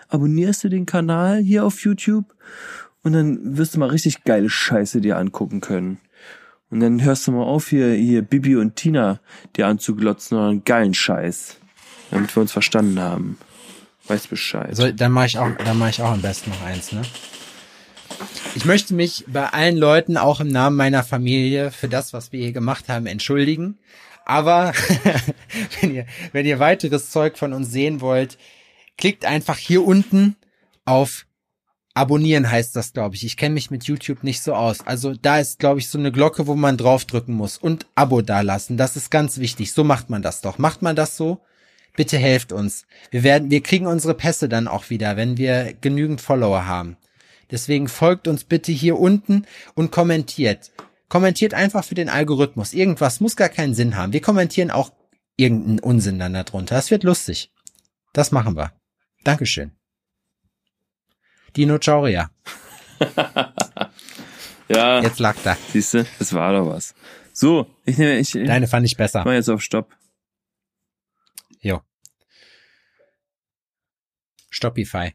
B: Abonnierst du den Kanal hier auf YouTube. Und dann wirst du mal richtig geile Scheiße dir angucken können. Und dann hörst du mal auf, hier, hier Bibi und Tina dir anzuglotzen oder einen geilen Scheiß. Damit wir uns verstanden haben. Weißt Bescheid.
A: So, dann mache ich auch, dann mache ich auch am besten noch eins, ne? Ich möchte mich bei allen Leuten auch im Namen meiner Familie für das, was wir hier gemacht haben, entschuldigen. Aber [LAUGHS] wenn ihr, wenn ihr weiteres Zeug von uns sehen wollt, klickt einfach hier unten auf Abonnieren heißt das, glaube ich. Ich kenne mich mit YouTube nicht so aus. Also da ist, glaube ich, so eine Glocke, wo man draufdrücken muss und Abo dalassen. Das ist ganz wichtig. So macht man das doch. Macht man das so? Bitte helft uns. Wir werden, wir kriegen unsere Pässe dann auch wieder, wenn wir genügend Follower haben. Deswegen folgt uns bitte hier unten und kommentiert. Kommentiert einfach für den Algorithmus. Irgendwas muss gar keinen Sinn haben. Wir kommentieren auch irgendeinen Unsinn dann darunter. Das wird lustig. Das machen wir. Dankeschön. Dinochauria. [LAUGHS]
B: Ja,
A: Jetzt lag da.
B: siehst du, das war doch was. So, ich nehme, ich, ich
A: Deine fand ich besser.
B: mach jetzt auf Stopp.
A: Jo. Stoppify.